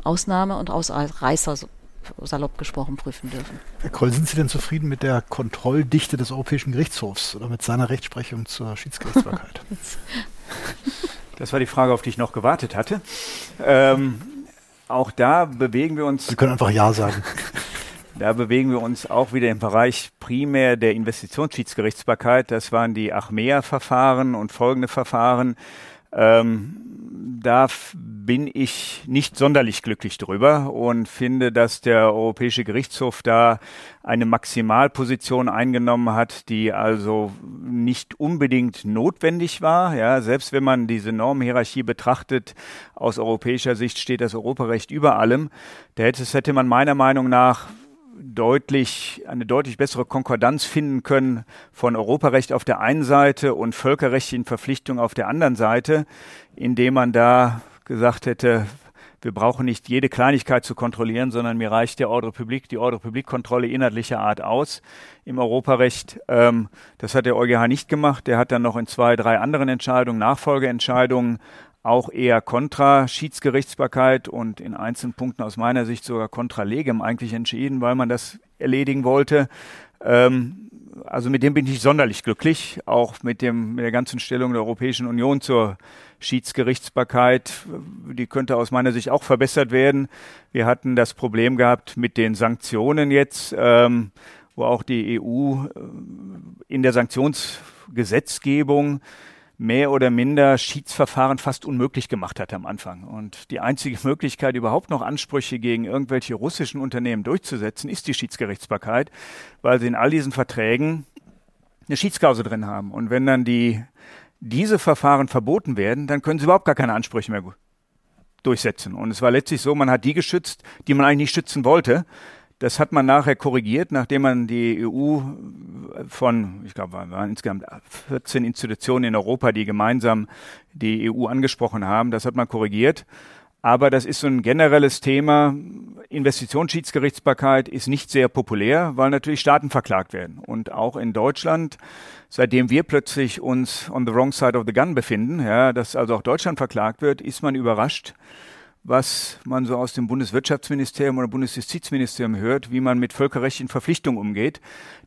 Ausnahme und Ausreißer salopp gesprochen prüfen dürfen. Herr Kroll, sind Sie denn zufrieden mit der Kontrolldichte des Europäischen Gerichtshofs oder mit seiner Rechtsprechung zur Schiedsgerichtsbarkeit? (laughs) das war die Frage, auf die ich noch gewartet hatte. Ähm, auch da bewegen wir uns. Sie können einfach Ja sagen. (laughs) Da bewegen wir uns auch wieder im Bereich primär der Investitionsschiedsgerichtsbarkeit. Das waren die Achmea-Verfahren und folgende Verfahren. Ähm, da bin ich nicht sonderlich glücklich drüber und finde, dass der Europäische Gerichtshof da eine Maximalposition eingenommen hat, die also nicht unbedingt notwendig war. Ja, selbst wenn man diese Normhierarchie betrachtet, aus europäischer Sicht steht das Europarecht über allem. Da hätte, hätte man meiner Meinung nach deutlich, eine deutlich bessere Konkordanz finden können von Europarecht auf der einen Seite und völkerrechtlichen Verpflichtungen auf der anderen Seite, indem man da gesagt hätte, wir brauchen nicht jede Kleinigkeit zu kontrollieren, sondern mir reicht der Ordre Public, die Ordre Public-Kontrolle inhaltlicher Art aus im Europarecht. Ähm, das hat der EuGH nicht gemacht. Der hat dann noch in zwei, drei anderen Entscheidungen, Nachfolgeentscheidungen, auch eher kontra Schiedsgerichtsbarkeit und in einzelnen Punkten aus meiner Sicht sogar kontra legem eigentlich entschieden, weil man das erledigen wollte. Ähm, also mit dem bin ich sonderlich glücklich, auch mit dem mit der ganzen Stellung der Europäischen Union zur Schiedsgerichtsbarkeit. Die könnte aus meiner Sicht auch verbessert werden. Wir hatten das Problem gehabt mit den Sanktionen jetzt, ähm, wo auch die EU äh, in der Sanktionsgesetzgebung mehr oder minder Schiedsverfahren fast unmöglich gemacht hat am Anfang. Und die einzige Möglichkeit, überhaupt noch Ansprüche gegen irgendwelche russischen Unternehmen durchzusetzen, ist die Schiedsgerichtsbarkeit, weil sie in all diesen Verträgen eine Schiedsklausel drin haben. Und wenn dann die, diese Verfahren verboten werden, dann können sie überhaupt gar keine Ansprüche mehr durchsetzen. Und es war letztlich so, man hat die geschützt, die man eigentlich nicht schützen wollte. Das hat man nachher korrigiert, nachdem man die EU von, ich glaube, waren insgesamt 14 Institutionen in Europa, die gemeinsam die EU angesprochen haben. Das hat man korrigiert. Aber das ist so ein generelles Thema. Investitionsschiedsgerichtsbarkeit ist nicht sehr populär, weil natürlich Staaten verklagt werden. Und auch in Deutschland, seitdem wir plötzlich uns on the wrong side of the gun befinden, ja, dass also auch Deutschland verklagt wird, ist man überrascht, was man so aus dem Bundeswirtschaftsministerium oder Bundesjustizministerium hört, wie man mit völkerrechtlichen Verpflichtungen umgeht,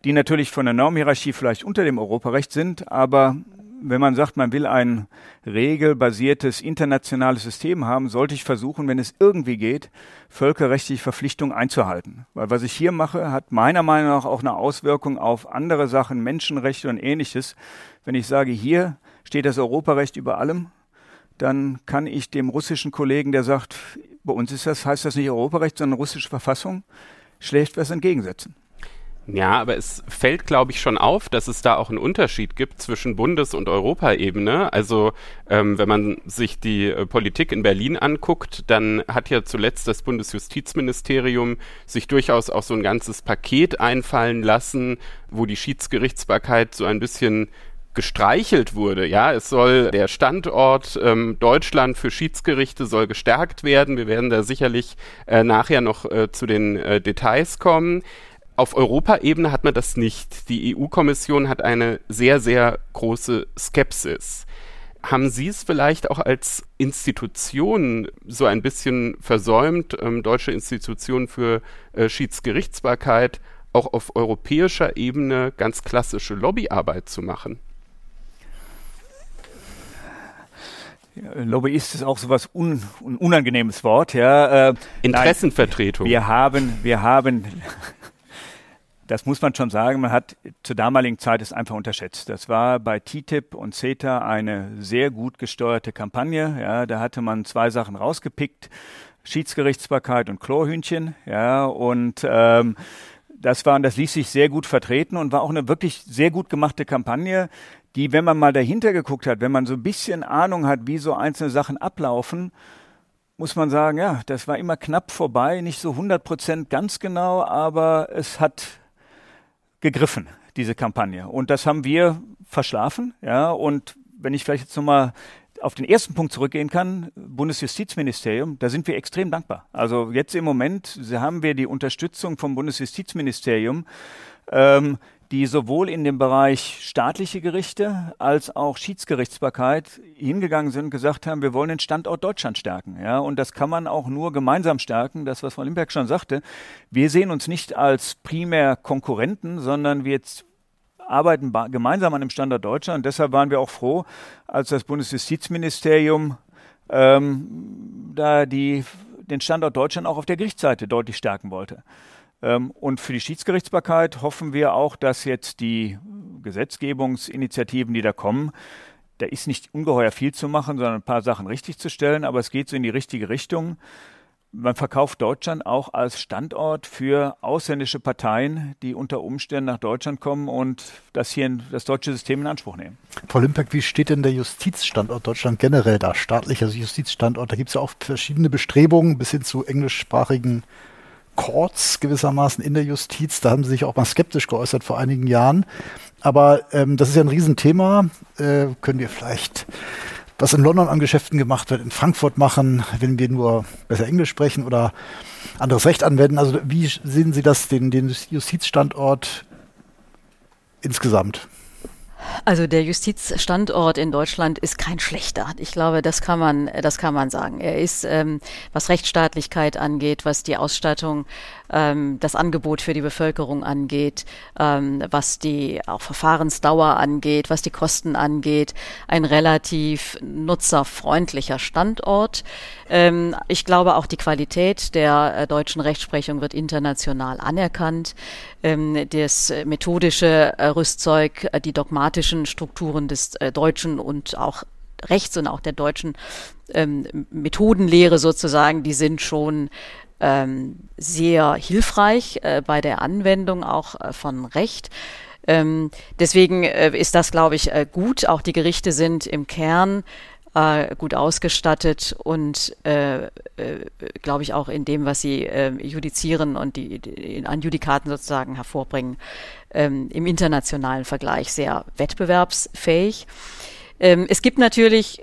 die natürlich von der Normhierarchie vielleicht unter dem Europarecht sind, aber wenn man sagt, man will ein regelbasiertes internationales System haben, sollte ich versuchen, wenn es irgendwie geht, völkerrechtliche Verpflichtungen einzuhalten. Weil was ich hier mache, hat meiner Meinung nach auch eine Auswirkung auf andere Sachen, Menschenrechte und ähnliches. Wenn ich sage, hier steht das Europarecht über allem, dann kann ich dem russischen Kollegen, der sagt, bei uns ist das, heißt das nicht Europarecht, sondern russische Verfassung, schlecht was entgegensetzen. Ja, aber es fällt, glaube ich, schon auf, dass es da auch einen Unterschied gibt zwischen Bundes- und Europaebene. Also ähm, wenn man sich die äh, Politik in Berlin anguckt, dann hat ja zuletzt das Bundesjustizministerium sich durchaus auch so ein ganzes Paket einfallen lassen, wo die Schiedsgerichtsbarkeit so ein bisschen gestreichelt wurde. Ja, es soll der Standort ähm, Deutschland für Schiedsgerichte soll gestärkt werden. Wir werden da sicherlich äh, nachher noch äh, zu den äh, Details kommen. Auf Europaebene hat man das nicht. Die EU-Kommission hat eine sehr, sehr große Skepsis. Haben Sie es vielleicht auch als Institution so ein bisschen versäumt, ähm, deutsche Institutionen für äh, Schiedsgerichtsbarkeit auch auf europäischer Ebene ganz klassische Lobbyarbeit zu machen? Lobbyist ist auch so was un, un unangenehmes Wort, ja. Äh, Interessenvertretung. Nein, wir haben, wir haben, das muss man schon sagen, man hat zur damaligen Zeit es einfach unterschätzt. Das war bei TTIP und CETA eine sehr gut gesteuerte Kampagne, ja. Da hatte man zwei Sachen rausgepickt. Schiedsgerichtsbarkeit und Chlorhühnchen, ja, und ähm, das war, das ließ sich sehr gut vertreten und war auch eine wirklich sehr gut gemachte Kampagne die, wenn man mal dahinter geguckt hat, wenn man so ein bisschen Ahnung hat, wie so einzelne Sachen ablaufen, muss man sagen, ja, das war immer knapp vorbei, nicht so 100 Prozent ganz genau, aber es hat gegriffen, diese Kampagne. Und das haben wir verschlafen, ja, und wenn ich vielleicht jetzt nochmal auf den ersten Punkt zurückgehen kann, Bundesjustizministerium, da sind wir extrem dankbar. Also jetzt im Moment haben wir die Unterstützung vom Bundesjustizministerium, ähm, die sowohl in dem Bereich staatliche Gerichte als auch Schiedsgerichtsbarkeit hingegangen sind und gesagt haben, wir wollen den Standort Deutschland stärken. Ja, und das kann man auch nur gemeinsam stärken. Das, was Frau Limberg schon sagte. Wir sehen uns nicht als primär Konkurrenten, sondern wir arbeiten gemeinsam an dem Standort Deutschland. Deshalb waren wir auch froh, als das Bundesjustizministerium ähm, da die, den Standort Deutschland auch auf der Gerichtsseite deutlich stärken wollte. Ähm, und für die Schiedsgerichtsbarkeit hoffen wir auch, dass jetzt die Gesetzgebungsinitiativen, die da kommen, da ist nicht ungeheuer viel zu machen, sondern ein paar Sachen richtig zu stellen, aber es geht so in die richtige Richtung. Man verkauft Deutschland auch als Standort für ausländische Parteien, die unter Umständen nach Deutschland kommen und das hier in, das deutsche System in Anspruch nehmen. Frau Limpeck, wie steht denn der Justizstandort Deutschland generell da? Staatlicher Justizstandort, da gibt es ja auch verschiedene Bestrebungen bis hin zu englischsprachigen Courts gewissermaßen in der Justiz. Da haben Sie sich auch mal skeptisch geäußert vor einigen Jahren. Aber ähm, das ist ja ein Riesenthema. Äh, können wir vielleicht was in London an Geschäften gemacht wird, in Frankfurt machen, wenn wir nur besser Englisch sprechen oder anderes Recht anwenden. Also wie sehen Sie das, den, den Justizstandort insgesamt? Also der Justizstandort in Deutschland ist kein schlechter. Ich glaube, das kann man, das kann man sagen. Er ist, ähm, was Rechtsstaatlichkeit angeht, was die Ausstattung ähm, das Angebot für die Bevölkerung angeht, ähm, was die auch Verfahrensdauer angeht, was die Kosten angeht, ein relativ nutzerfreundlicher Standort. Ähm, ich glaube, auch die Qualität der äh, deutschen Rechtsprechung wird international anerkannt. Ähm, das methodische äh, Rüstzeug, äh, die dogmatischen Strukturen des äh, deutschen und auch Rechts und auch der deutschen ähm, Methodenlehre sozusagen, die sind schon ähm, sehr hilfreich äh, bei der Anwendung auch äh, von Recht. Ähm, deswegen äh, ist das, glaube ich, äh, gut. Auch die Gerichte sind im Kern äh, gut ausgestattet und äh, äh, glaube ich auch in dem, was sie äh, judizieren und die, die an Judikaten sozusagen hervorbringen, ähm, im internationalen Vergleich sehr wettbewerbsfähig. Ähm, es gibt natürlich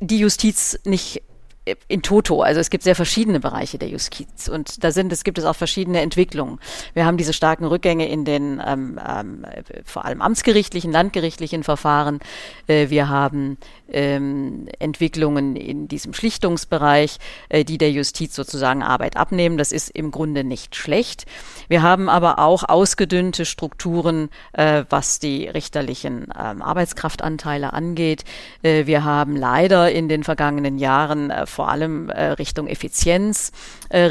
die Justiz nicht in Toto. Also es gibt sehr verschiedene Bereiche der Justiz und da sind es gibt es auch verschiedene Entwicklungen. Wir haben diese starken Rückgänge in den ähm, ähm, vor allem amtsgerichtlichen, landgerichtlichen Verfahren. Äh, wir haben ähm, Entwicklungen in diesem Schlichtungsbereich, äh, die der Justiz sozusagen Arbeit abnehmen. Das ist im Grunde nicht schlecht. Wir haben aber auch ausgedünnte Strukturen, äh, was die richterlichen ähm, Arbeitskraftanteile angeht. Äh, wir haben leider in den vergangenen Jahren äh, vor allem äh, Richtung Effizienz äh,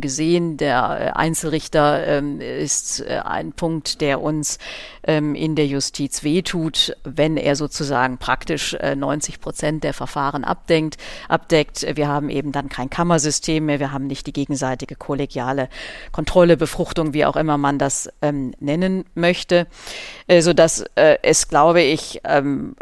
gesehen. Der äh, Einzelrichter ähm, ist äh, ein Punkt, der uns ähm, in der Justiz wehtut, wenn er sozusagen praktisch 90 äh, Prozent der Verfahren abdenkt, abdeckt. Wir haben eben dann kein Kammersystem mehr. Wir haben nicht die gegenseitige kollegiale Kontrolle, Befruchtung, wie auch immer man das ähm, nennen möchte, äh, so dass äh, es, glaube ich, ähm,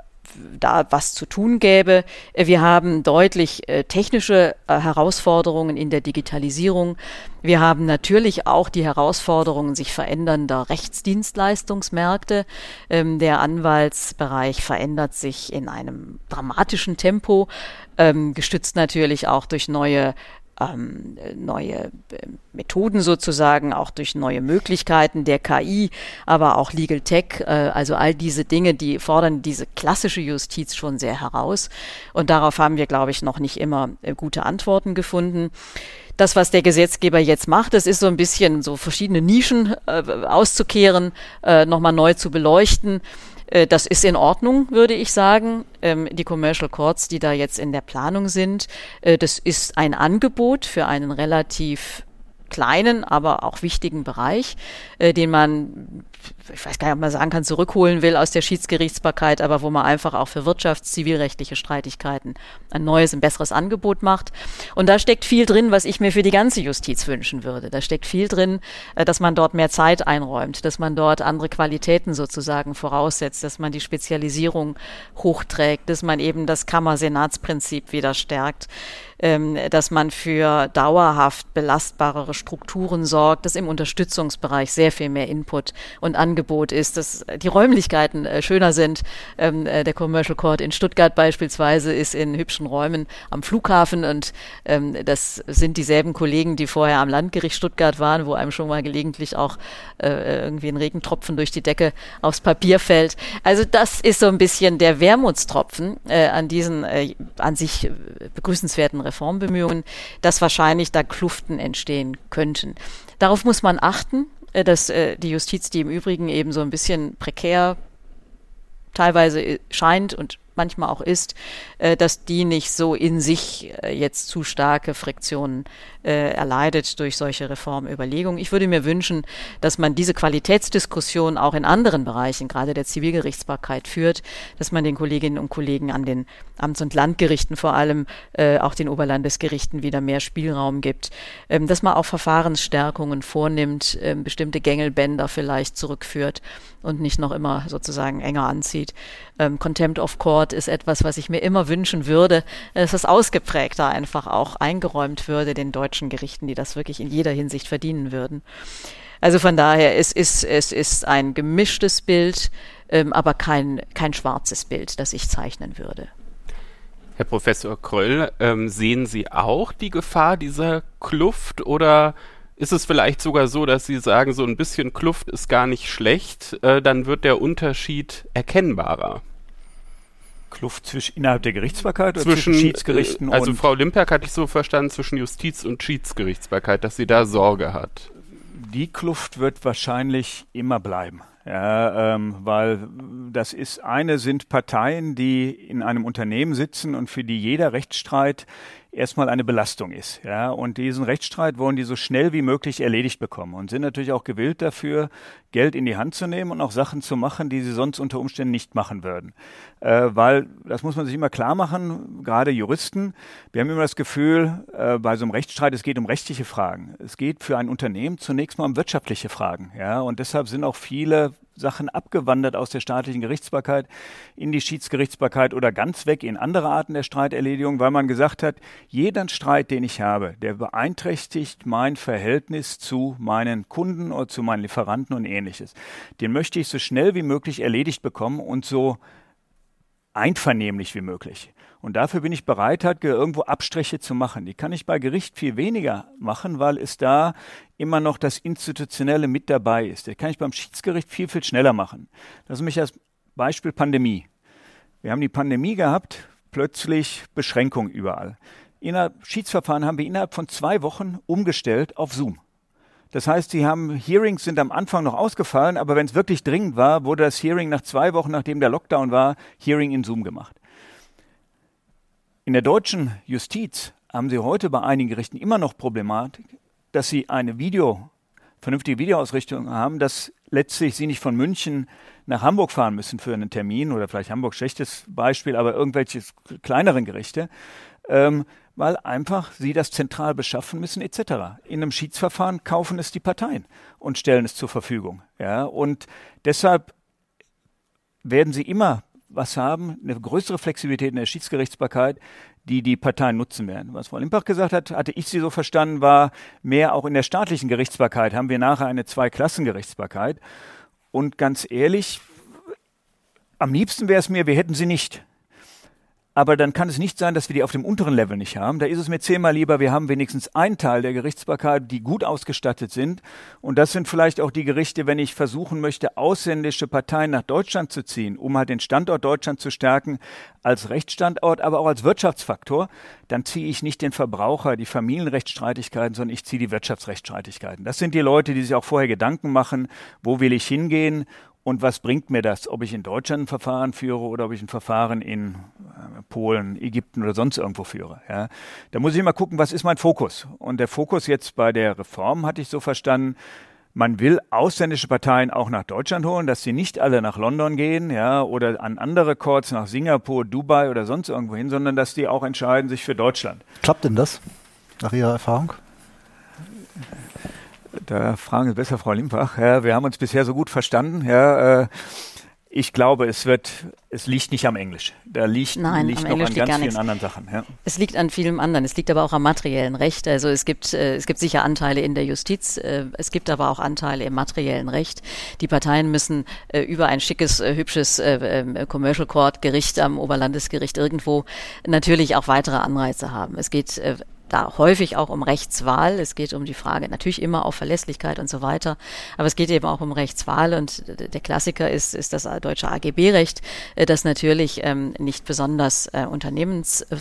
da was zu tun gäbe. Wir haben deutlich äh, technische äh, Herausforderungen in der Digitalisierung. Wir haben natürlich auch die Herausforderungen sich verändernder Rechtsdienstleistungsmärkte. Ähm, der Anwaltsbereich verändert sich in einem dramatischen Tempo, ähm, gestützt natürlich auch durch neue ähm, neue äh, Methoden sozusagen, auch durch neue Möglichkeiten der KI, aber auch Legal Tech, äh, also all diese Dinge, die fordern diese klassische Justiz schon sehr heraus. Und darauf haben wir, glaube ich, noch nicht immer äh, gute Antworten gefunden das, was der Gesetzgeber jetzt macht, das ist so ein bisschen so verschiedene Nischen äh, auszukehren, äh, nochmal neu zu beleuchten. Äh, das ist in Ordnung, würde ich sagen. Ähm, die Commercial Courts, die da jetzt in der Planung sind, äh, das ist ein Angebot für einen relativ kleinen, aber auch wichtigen Bereich, äh, den man, ich weiß gar nicht, ob man sagen kann, zurückholen will aus der Schiedsgerichtsbarkeit, aber wo man einfach auch für wirtschafts-, zivilrechtliche Streitigkeiten ein neues, ein besseres Angebot macht. Und da steckt viel drin, was ich mir für die ganze Justiz wünschen würde. Da steckt viel drin, äh, dass man dort mehr Zeit einräumt, dass man dort andere Qualitäten sozusagen voraussetzt, dass man die Spezialisierung hochträgt, dass man eben das Kammersenatsprinzip wieder stärkt dass man für dauerhaft belastbarere Strukturen sorgt, dass im Unterstützungsbereich sehr viel mehr Input und Angebot ist, dass die Räumlichkeiten äh, schöner sind. Ähm, äh, der Commercial Court in Stuttgart beispielsweise ist in hübschen Räumen am Flughafen und ähm, das sind dieselben Kollegen, die vorher am Landgericht Stuttgart waren, wo einem schon mal gelegentlich auch äh, irgendwie ein Regentropfen durch die Decke aufs Papier fällt. Also das ist so ein bisschen der Wermutstropfen äh, an diesen äh, an sich begrüßenswerten Reformbemühungen, dass wahrscheinlich da Kluften entstehen könnten. Darauf muss man achten, äh, dass äh, die Justiz, die im Übrigen eben so ein bisschen prekär teilweise äh, scheint und manchmal auch ist, äh, dass die nicht so in sich äh, jetzt zu starke Friktionen äh, erleidet durch solche Reformüberlegungen. Ich würde mir wünschen, dass man diese Qualitätsdiskussion auch in anderen Bereichen, gerade der Zivilgerichtsbarkeit, führt, dass man den Kolleginnen und Kollegen an den Amts- und Landgerichten vor allem, äh, auch den Oberlandesgerichten wieder mehr Spielraum gibt, ähm, dass man auch Verfahrensstärkungen vornimmt, ähm, bestimmte Gängelbänder vielleicht zurückführt und nicht noch immer sozusagen enger anzieht. Ähm, Contempt of Court ist etwas, was ich mir immer wünschen würde, dass es ausgeprägter einfach auch eingeräumt würde den deutschen Gerichten, die das wirklich in jeder Hinsicht verdienen würden. Also von daher, es ist, es ist ein gemischtes Bild, ähm, aber kein, kein schwarzes Bild, das ich zeichnen würde. Herr Professor Kröll, ähm, sehen Sie auch die Gefahr dieser Kluft oder ist es vielleicht sogar so, dass Sie sagen, so ein bisschen Kluft ist gar nicht schlecht, äh, dann wird der Unterschied erkennbarer? Kluft zwischen innerhalb der Gerichtsbarkeit oder zwischen, zwischen Schiedsgerichten? Äh, also Frau Limperk hatte ich so verstanden zwischen Justiz und Schiedsgerichtsbarkeit, dass sie da Sorge hat. Die Kluft wird wahrscheinlich immer bleiben. Ja, ähm, weil das ist eine sind Parteien, die in einem Unternehmen sitzen und für die jeder Rechtsstreit erstmal eine Belastung ist. Ja, und diesen Rechtsstreit wollen die so schnell wie möglich erledigt bekommen und sind natürlich auch gewillt dafür, Geld in die Hand zu nehmen und auch Sachen zu machen, die sie sonst unter Umständen nicht machen würden. Äh, weil, das muss man sich immer klar machen, gerade Juristen, wir haben immer das Gefühl, äh, bei so einem Rechtsstreit, es geht um rechtliche Fragen. Es geht für ein Unternehmen zunächst mal um wirtschaftliche Fragen. Ja, und deshalb sind auch viele Sachen abgewandert aus der staatlichen Gerichtsbarkeit in die Schiedsgerichtsbarkeit oder ganz weg in andere Arten der Streiterledigung, weil man gesagt hat, jeder Streit, den ich habe, der beeinträchtigt mein Verhältnis zu meinen Kunden oder zu meinen Lieferanten und ähnliches. Den möchte ich so schnell wie möglich erledigt bekommen und so einvernehmlich wie möglich. Und dafür bin ich bereit, halt irgendwo Abstriche zu machen. Die kann ich bei Gericht viel weniger machen, weil es da immer noch das Institutionelle mit dabei ist. Das kann ich beim Schiedsgericht viel, viel schneller machen. Lass mich als Beispiel Pandemie. Wir haben die Pandemie gehabt, plötzlich Beschränkung überall. Innerhalb Schiedsverfahren haben wir innerhalb von zwei Wochen umgestellt auf Zoom. Das heißt, sie haben Hearings sind am Anfang noch ausgefallen, aber wenn es wirklich dringend war, wurde das Hearing nach zwei Wochen, nachdem der Lockdown war, Hearing in Zoom gemacht. In der deutschen Justiz haben Sie heute bei einigen Gerichten immer noch Problematik, dass Sie eine Video, vernünftige Videoausrichtung haben, dass letztlich Sie nicht von München nach Hamburg fahren müssen für einen Termin oder vielleicht Hamburg schlechtes Beispiel, aber irgendwelche kleineren Gerichte, ähm, weil einfach Sie das zentral beschaffen müssen etc. In einem Schiedsverfahren kaufen es die Parteien und stellen es zur Verfügung. Ja, und deshalb werden Sie immer was haben, eine größere Flexibilität in der Schiedsgerichtsbarkeit, die die Parteien nutzen werden. Was Frau Limpach gesagt hat, hatte ich sie so verstanden, war mehr auch in der staatlichen Gerichtsbarkeit haben wir nachher eine Zweiklassengerichtsbarkeit. Und ganz ehrlich, am liebsten wäre es mir, wir hätten sie nicht aber dann kann es nicht sein, dass wir die auf dem unteren Level nicht haben. Da ist es mir zehnmal lieber, wir haben wenigstens einen Teil der Gerichtsbarkeit, die gut ausgestattet sind. Und das sind vielleicht auch die Gerichte, wenn ich versuchen möchte, ausländische Parteien nach Deutschland zu ziehen, um halt den Standort Deutschland zu stärken, als Rechtsstandort, aber auch als Wirtschaftsfaktor, dann ziehe ich nicht den Verbraucher, die Familienrechtsstreitigkeiten, sondern ich ziehe die Wirtschaftsrechtsstreitigkeiten. Das sind die Leute, die sich auch vorher Gedanken machen, wo will ich hingehen und was bringt mir das, ob ich in Deutschland ein Verfahren führe oder ob ich ein Verfahren in äh, Polen, Ägypten oder sonst irgendwo führe? Ja? Da muss ich immer gucken, was ist mein Fokus? Und der Fokus jetzt bei der Reform hatte ich so verstanden, man will ausländische Parteien auch nach Deutschland holen, dass sie nicht alle nach London gehen, ja, oder an andere Courts nach Singapur, Dubai oder sonst irgendwo hin, sondern dass die auch entscheiden sich für Deutschland. Klappt denn das nach Ihrer Erfahrung? Da fragen Sie besser Frau Limpach. Ja, wir haben uns bisher so gut verstanden. Ja, äh, ich glaube, es wird, es liegt nicht am Englisch. Da liegt, Nein, liegt noch Englisch an ganz vielen nichts. anderen Sachen. Ja. Es liegt an vielem anderen. Es liegt aber auch am materiellen Recht. Also es gibt, äh, es gibt sicher Anteile in der Justiz. Äh, es gibt aber auch Anteile im materiellen Recht. Die Parteien müssen äh, über ein schickes, äh, hübsches äh, ähm, Commercial Court Gericht am Oberlandesgericht irgendwo natürlich auch weitere Anreize haben. Es geht äh, da häufig auch um Rechtswahl. Es geht um die Frage natürlich immer auf Verlässlichkeit und so weiter. Aber es geht eben auch um Rechtswahl und der Klassiker ist, ist das deutsche AGB-Recht, äh, das natürlich ähm, nicht besonders äh, unternehmens, äh,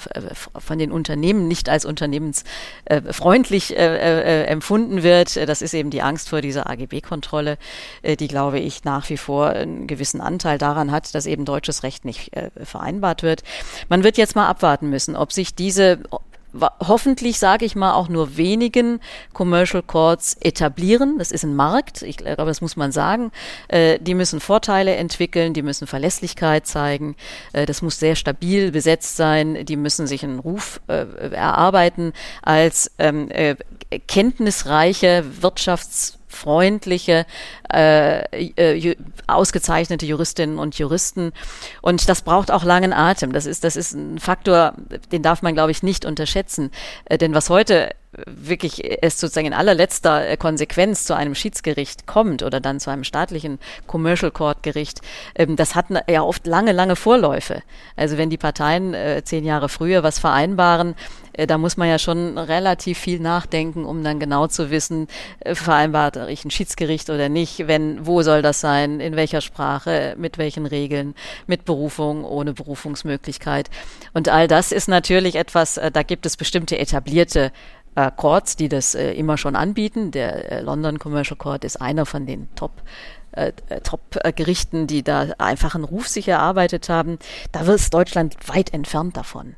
von den Unternehmen nicht als unternehmensfreundlich äh, äh, empfunden wird. Das ist eben die Angst vor dieser AGB-Kontrolle, äh, die, glaube ich, nach wie vor einen gewissen Anteil daran hat, dass eben deutsches Recht nicht äh, vereinbart wird. Man wird jetzt mal abwarten müssen, ob sich diese hoffentlich, sage ich mal, auch nur wenigen Commercial Courts etablieren. Das ist ein Markt, ich glaube, das muss man sagen. Äh, die müssen Vorteile entwickeln, die müssen Verlässlichkeit zeigen, äh, das muss sehr stabil besetzt sein, die müssen sich einen Ruf äh, erarbeiten als ähm, äh, kenntnisreiche Wirtschafts freundliche, äh, äh, ausgezeichnete Juristinnen und Juristen. Und das braucht auch langen Atem. Das ist, das ist ein Faktor, den darf man, glaube ich, nicht unterschätzen. Äh, denn was heute wirklich es sozusagen in allerletzter Konsequenz zu einem Schiedsgericht kommt oder dann zu einem staatlichen Commercial Court Gericht, ähm, das hat ja oft lange, lange Vorläufe. Also wenn die Parteien äh, zehn Jahre früher was vereinbaren, äh, da muss man ja schon relativ viel nachdenken, um dann genau zu wissen, äh, vereinbart ich ein Schiedsgericht oder nicht, wenn, wo soll das sein, in welcher Sprache, mit welchen Regeln, mit Berufung, ohne Berufungsmöglichkeit. Und all das ist natürlich etwas, äh, da gibt es bestimmte etablierte äh, Courts, die das äh, immer schon anbieten. Der äh, London Commercial Court ist einer von den Top äh, Top-Gerichten, die da einfach einen Ruf sich erarbeitet haben. Da ist Deutschland weit entfernt davon.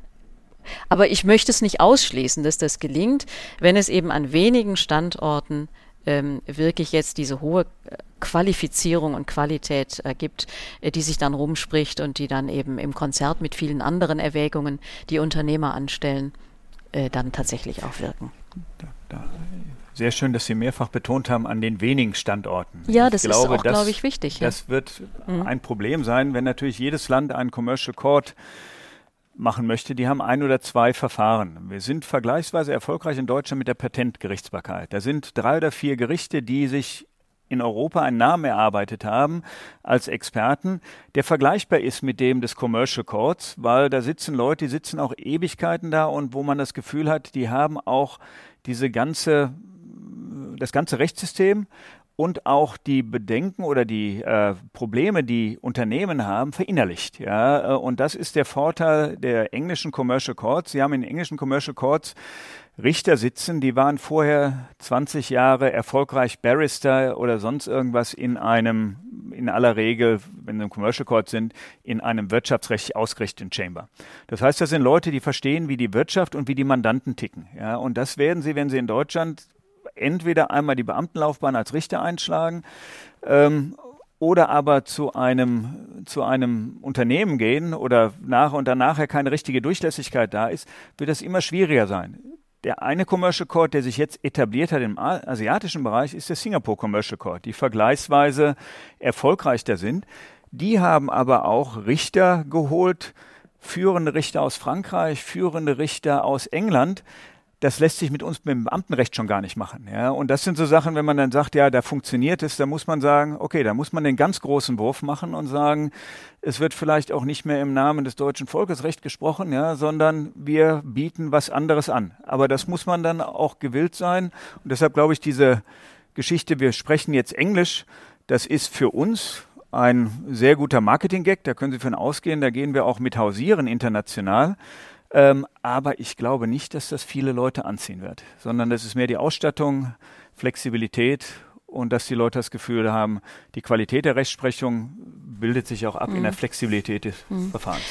Aber ich möchte es nicht ausschließen, dass das gelingt, wenn es eben an wenigen Standorten ähm, wirklich jetzt diese hohe äh, Qualifizierung und Qualität äh, gibt, äh, die sich dann rumspricht und die dann eben im Konzert mit vielen anderen Erwägungen, die Unternehmer anstellen, äh, dann tatsächlich auch wirken. Sehr schön, dass Sie mehrfach betont haben, an den wenigen Standorten. Ja, das glaube, ist auch, glaube ich, wichtig. Das ja. wird mhm. ein Problem sein, wenn natürlich jedes Land einen Commercial Court machen möchte, die haben ein oder zwei Verfahren. Wir sind vergleichsweise erfolgreich in Deutschland mit der Patentgerichtsbarkeit. Da sind drei oder vier Gerichte, die sich in Europa einen Namen erarbeitet haben als Experten, der vergleichbar ist mit dem des Commercial Courts, weil da sitzen Leute, die sitzen auch Ewigkeiten da und wo man das Gefühl hat, die haben auch diese ganze das ganze Rechtssystem und auch die Bedenken oder die äh, Probleme, die Unternehmen haben, verinnerlicht. Ja, äh, und das ist der Vorteil der englischen Commercial Courts. Sie haben in englischen Commercial Courts Richter sitzen, die waren vorher 20 Jahre erfolgreich Barrister oder sonst irgendwas in einem, in aller Regel, wenn sie im Commercial Court sind, in einem wirtschaftsrechtlich ausgerichteten Chamber. Das heißt, das sind Leute, die verstehen, wie die Wirtschaft und wie die Mandanten ticken. Ja, und das werden sie, wenn sie in Deutschland entweder einmal die Beamtenlaufbahn als Richter einschlagen ähm, oder aber zu einem, zu einem Unternehmen gehen oder nach und dann nachher keine richtige Durchlässigkeit da ist, wird das immer schwieriger sein. Der eine Commercial Court, der sich jetzt etabliert hat im asiatischen Bereich, ist der Singapore Commercial Court, die vergleichsweise erfolgreich da sind. Die haben aber auch Richter geholt, führende Richter aus Frankreich, führende Richter aus England, das lässt sich mit uns mit dem Beamtenrecht schon gar nicht machen. Ja? Und das sind so Sachen, wenn man dann sagt, ja, da funktioniert es, da muss man sagen, okay, da muss man den ganz großen Wurf machen und sagen, es wird vielleicht auch nicht mehr im Namen des deutschen Volkes Recht gesprochen, ja, sondern wir bieten was anderes an. Aber das muss man dann auch gewillt sein. Und deshalb glaube ich, diese Geschichte, wir sprechen jetzt Englisch, das ist für uns ein sehr guter Marketing-Gag, da können Sie von ausgehen, da gehen wir auch mit hausieren international. Ähm, aber ich glaube nicht, dass das viele Leute anziehen wird, sondern das ist mehr die Ausstattung, Flexibilität und dass die Leute das Gefühl haben, die Qualität der Rechtsprechung bildet sich auch ab mhm. in der mhm. Flexibilität des mhm. Verfahrens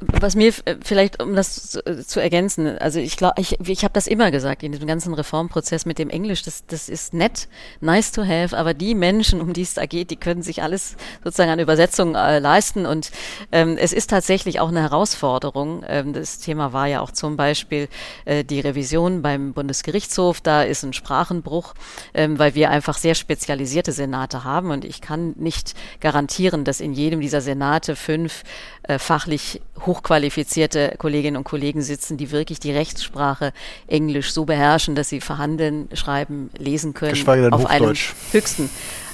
was mir vielleicht, um das zu, zu ergänzen, also ich glaube, ich, ich habe das immer gesagt in diesem ganzen Reformprozess mit dem Englisch, das, das ist nett, nice to have, aber die Menschen, um die es da geht, die können sich alles sozusagen an Übersetzung äh, leisten und ähm, es ist tatsächlich auch eine Herausforderung. Ähm, das Thema war ja auch zum Beispiel äh, die Revision beim Bundesgerichtshof, da ist ein Sprachenbruch, ähm, weil wir einfach sehr spezialisierte Senate haben und ich kann nicht garantieren, dass in jedem dieser Senate fünf äh, fachlich hochqualifizierte Kolleginnen und Kollegen sitzen, die wirklich die Rechtssprache Englisch so beherrschen, dass sie verhandeln, schreiben, lesen können auf einem höchsten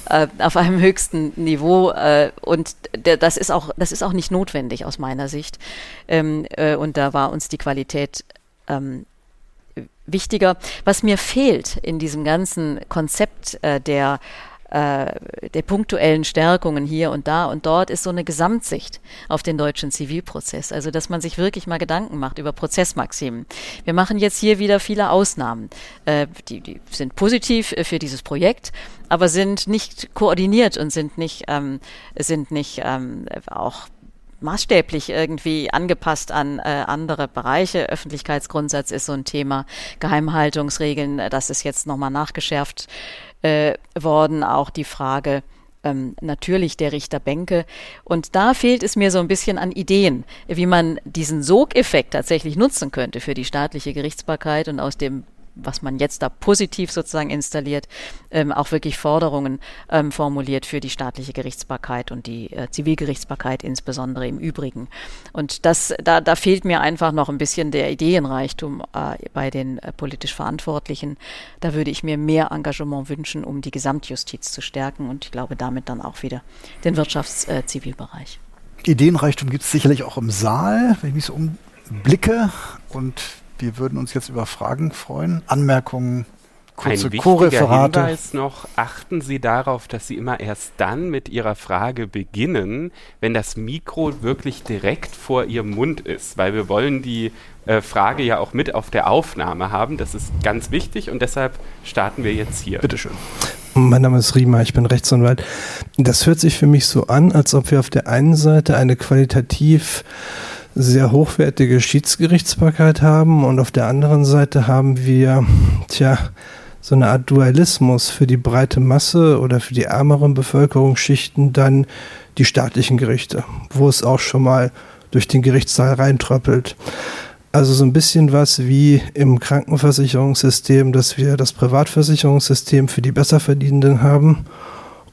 äh, auf einem höchsten Niveau äh, und das ist auch das ist auch nicht notwendig aus meiner Sicht ähm, äh, und da war uns die Qualität ähm, wichtiger. Was mir fehlt in diesem ganzen Konzept der äh, der punktuellen Stärkungen hier und da und dort ist so eine Gesamtsicht auf den deutschen Zivilprozess. Also, dass man sich wirklich mal Gedanken macht über Prozessmaximen. Wir machen jetzt hier wieder viele Ausnahmen. Äh, die, die sind positiv äh, für dieses Projekt, aber sind nicht koordiniert und sind nicht, ähm, sind nicht ähm, auch maßstäblich irgendwie angepasst an äh, andere Bereiche. Öffentlichkeitsgrundsatz ist so ein Thema. Geheimhaltungsregeln, äh, das ist jetzt nochmal nachgeschärft äh, worden. Auch die Frage, ähm, natürlich der Richterbänke. Und da fehlt es mir so ein bisschen an Ideen, wie man diesen Sogeffekt tatsächlich nutzen könnte für die staatliche Gerichtsbarkeit und aus dem was man jetzt da positiv sozusagen installiert, ähm, auch wirklich Forderungen ähm, formuliert für die staatliche Gerichtsbarkeit und die äh, Zivilgerichtsbarkeit insbesondere im Übrigen. Und das, da, da fehlt mir einfach noch ein bisschen der Ideenreichtum äh, bei den äh, politisch Verantwortlichen. Da würde ich mir mehr Engagement wünschen, um die Gesamtjustiz zu stärken und ich glaube damit dann auch wieder den Wirtschaftszivilbereich. Äh, Ideenreichtum gibt es sicherlich auch im Saal, wenn ich mich so umblicke und wir würden uns jetzt über Fragen freuen, Anmerkungen, kurze Ein wichtiger Hinweis noch, achten Sie darauf, dass Sie immer erst dann mit Ihrer Frage beginnen, wenn das Mikro wirklich direkt vor Ihrem Mund ist, weil wir wollen die äh, Frage ja auch mit auf der Aufnahme haben. Das ist ganz wichtig und deshalb starten wir jetzt hier. Bitte schön. Mein Name ist Riemer, ich bin Rechtsanwalt. Das hört sich für mich so an, als ob wir auf der einen Seite eine qualitativ sehr hochwertige Schiedsgerichtsbarkeit haben und auf der anderen Seite haben wir, tja, so eine Art Dualismus für die breite Masse oder für die ärmeren Bevölkerungsschichten dann die staatlichen Gerichte, wo es auch schon mal durch den Gerichtssaal reintröppelt. Also so ein bisschen was wie im Krankenversicherungssystem, dass wir das Privatversicherungssystem für die Besserverdienenden haben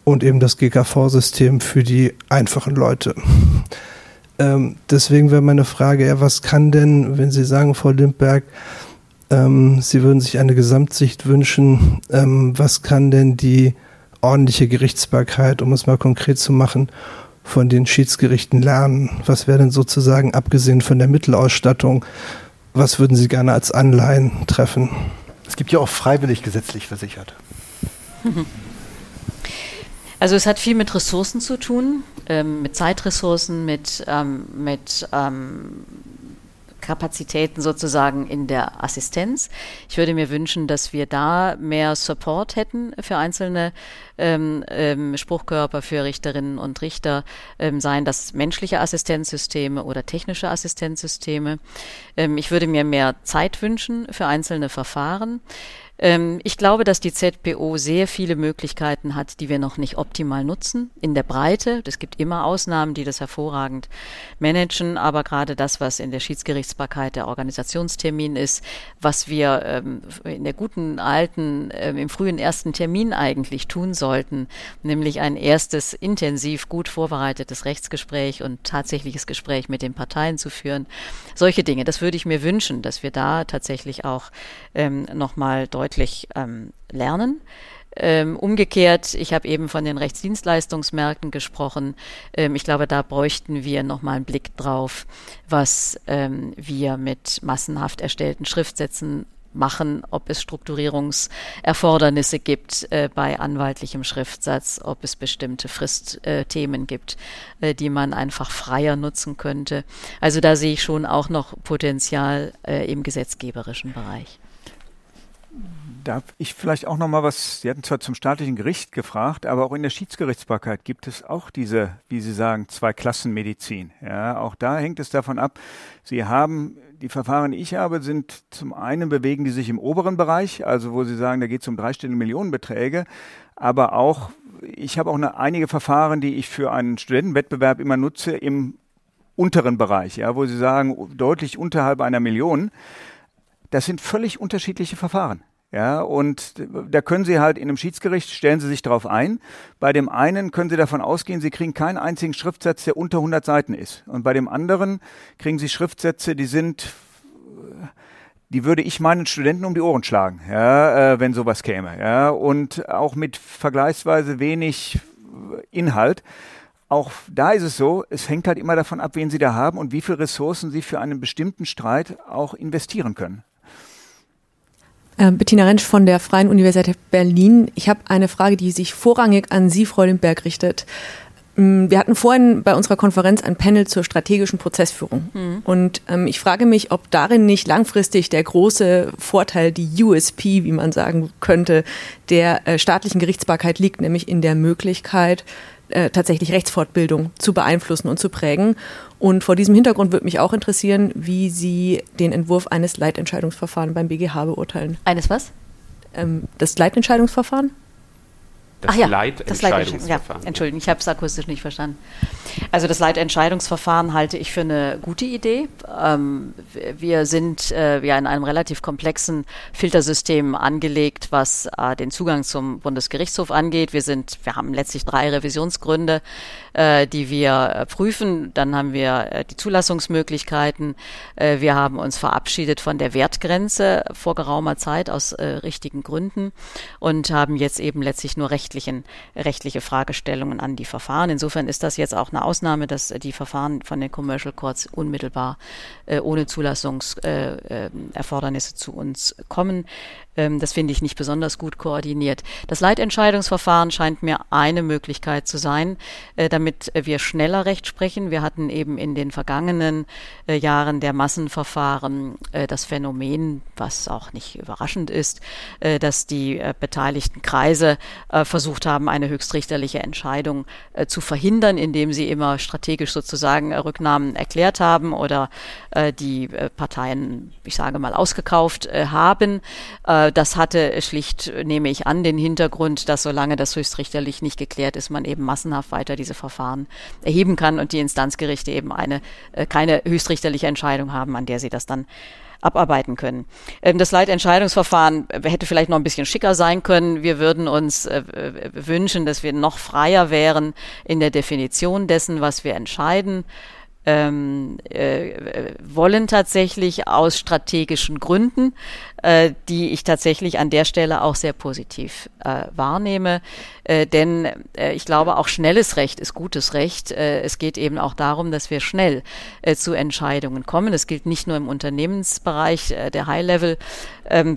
und eben das GKV-System für die einfachen Leute. Ähm, deswegen wäre meine Frage, ja, was kann denn, wenn Sie sagen, Frau Lindberg, ähm, Sie würden sich eine Gesamtsicht wünschen, ähm, was kann denn die ordentliche Gerichtsbarkeit, um es mal konkret zu machen, von den Schiedsgerichten lernen? Was wäre denn sozusagen, abgesehen von der Mittelausstattung, was würden Sie gerne als Anleihen treffen? Es gibt ja auch freiwillig gesetzlich versichert. (laughs) Also es hat viel mit Ressourcen zu tun, ähm, mit Zeitressourcen, mit, ähm, mit ähm, Kapazitäten sozusagen in der Assistenz. Ich würde mir wünschen, dass wir da mehr Support hätten für einzelne ähm, ähm, Spruchkörper, für Richterinnen und Richter, ähm, seien das menschliche Assistenzsysteme oder technische Assistenzsysteme. Ähm, ich würde mir mehr Zeit wünschen für einzelne Verfahren. Ähm, ich glaube, dass die ZPO sehr viele Möglichkeiten hat, die wir noch nicht optimal nutzen, in der Breite. Es gibt immer Ausnahmen, die das hervorragend managen, aber gerade das, was in der Schiedsgerichtsbarkeit der Organisationstermin ist, was wir ähm, in der guten alten, ähm, im frühen ersten Termin eigentlich tun sollten, nämlich ein erstes intensiv gut vorbereitetes Rechtsgespräch und tatsächliches Gespräch mit den Parteien zu führen. Solche Dinge, das würde ich mir wünschen, dass wir da tatsächlich auch ähm, nochmal deutlich deutlich ähm, lernen. Ähm, umgekehrt, ich habe eben von den Rechtsdienstleistungsmärkten gesprochen. Ähm, ich glaube, da bräuchten wir nochmal einen Blick drauf, was ähm, wir mit massenhaft erstellten Schriftsätzen machen, ob es Strukturierungserfordernisse gibt äh, bei anwaltlichem Schriftsatz, ob es bestimmte Fristthemen äh, gibt, äh, die man einfach freier nutzen könnte. Also da sehe ich schon auch noch Potenzial äh, im gesetzgeberischen Bereich. Darf ich vielleicht auch noch mal was, Sie hatten zwar zum staatlichen Gericht gefragt, aber auch in der Schiedsgerichtsbarkeit gibt es auch diese, wie Sie sagen, zwei Klassenmedizin. Ja, auch da hängt es davon ab, Sie haben, die Verfahren, die ich habe, sind zum einen bewegen die sich im oberen Bereich, also wo Sie sagen, da geht es um dreistellige Millionenbeträge, aber auch, ich habe auch eine, einige Verfahren, die ich für einen Studentenwettbewerb immer nutze im unteren Bereich, ja, wo Sie sagen, deutlich unterhalb einer Million. Das sind völlig unterschiedliche Verfahren. Ja, und da können Sie halt in einem Schiedsgericht, stellen Sie sich darauf ein. Bei dem einen können Sie davon ausgehen, Sie kriegen keinen einzigen Schriftsatz, der unter 100 Seiten ist. Und bei dem anderen kriegen Sie Schriftsätze, die sind, die würde ich meinen Studenten um die Ohren schlagen, ja, äh, wenn sowas käme. Ja, und auch mit vergleichsweise wenig Inhalt. Auch da ist es so, es hängt halt immer davon ab, wen Sie da haben und wie viele Ressourcen Sie für einen bestimmten Streit auch investieren können. Äh, Bettina Rentsch von der Freien Universität Berlin. Ich habe eine Frage, die sich vorrangig an Sie, Frau Lindberg, richtet. Mm, wir hatten vorhin bei unserer Konferenz ein Panel zur strategischen Prozessführung. Mhm. Und ähm, ich frage mich, ob darin nicht langfristig der große Vorteil, die USP, wie man sagen könnte, der äh, staatlichen Gerichtsbarkeit liegt, nämlich in der Möglichkeit, äh, tatsächlich Rechtsfortbildung zu beeinflussen und zu prägen. Und vor diesem Hintergrund würde mich auch interessieren, wie Sie den Entwurf eines Leitentscheidungsverfahrens beim BGH beurteilen. Eines was? Ähm, das Leitentscheidungsverfahren? Das Ach ja, Leitentscheidungsverfahren. Ja, Entschuldigung, ich habe es akustisch nicht verstanden. Also das Leitentscheidungsverfahren halte ich für eine gute Idee. Ähm, wir sind äh, ja in einem relativ komplexen Filtersystem angelegt, was äh, den Zugang zum Bundesgerichtshof angeht. Wir sind, wir haben letztlich drei Revisionsgründe, äh, die wir äh, prüfen. Dann haben wir äh, die Zulassungsmöglichkeiten. Äh, wir haben uns verabschiedet von der Wertgrenze vor geraumer Zeit aus richtigen Gründen und haben jetzt eben letztlich nur Recht rechtlichen, rechtliche Fragestellungen an die Verfahren. Insofern ist das jetzt auch eine Ausnahme, dass die Verfahren von den Commercial Courts unmittelbar äh, ohne Zulassungserfordernisse äh, äh zu uns kommen. Ähm, das finde ich nicht besonders gut koordiniert. Das Leitentscheidungsverfahren scheint mir eine Möglichkeit zu sein, äh, damit wir schneller Recht sprechen. Wir hatten eben in den vergangenen äh, Jahren der Massenverfahren äh, das Phänomen, was auch nicht überraschend ist, dass die beteiligten Kreise versucht haben, eine höchstrichterliche Entscheidung zu verhindern, indem sie immer strategisch sozusagen Rücknahmen erklärt haben oder die Parteien, ich sage mal, ausgekauft haben das hatte schlicht, nehme ich an, den Hintergrund, dass solange das höchstrichterlich nicht geklärt ist, man eben massenhaft weiter diese Verfahren erheben kann und die Instanzgerichte eben eine äh, keine höchstrichterliche Entscheidung haben, an der sie das dann abarbeiten können. Ähm, das Leitentscheidungsverfahren hätte vielleicht noch ein bisschen schicker sein können. Wir würden uns äh, wünschen, dass wir noch freier wären in der Definition dessen, was wir entscheiden ähm, äh, wollen tatsächlich aus strategischen Gründen, äh, die ich tatsächlich an der Stelle auch sehr positiv äh, wahrnehme. Äh, denn äh, ich glaube, auch schnelles Recht ist gutes Recht. Äh, es geht eben auch darum, dass wir schnell äh, zu Entscheidungen kommen. Das gilt nicht nur im Unternehmensbereich äh, der High-Level ähm,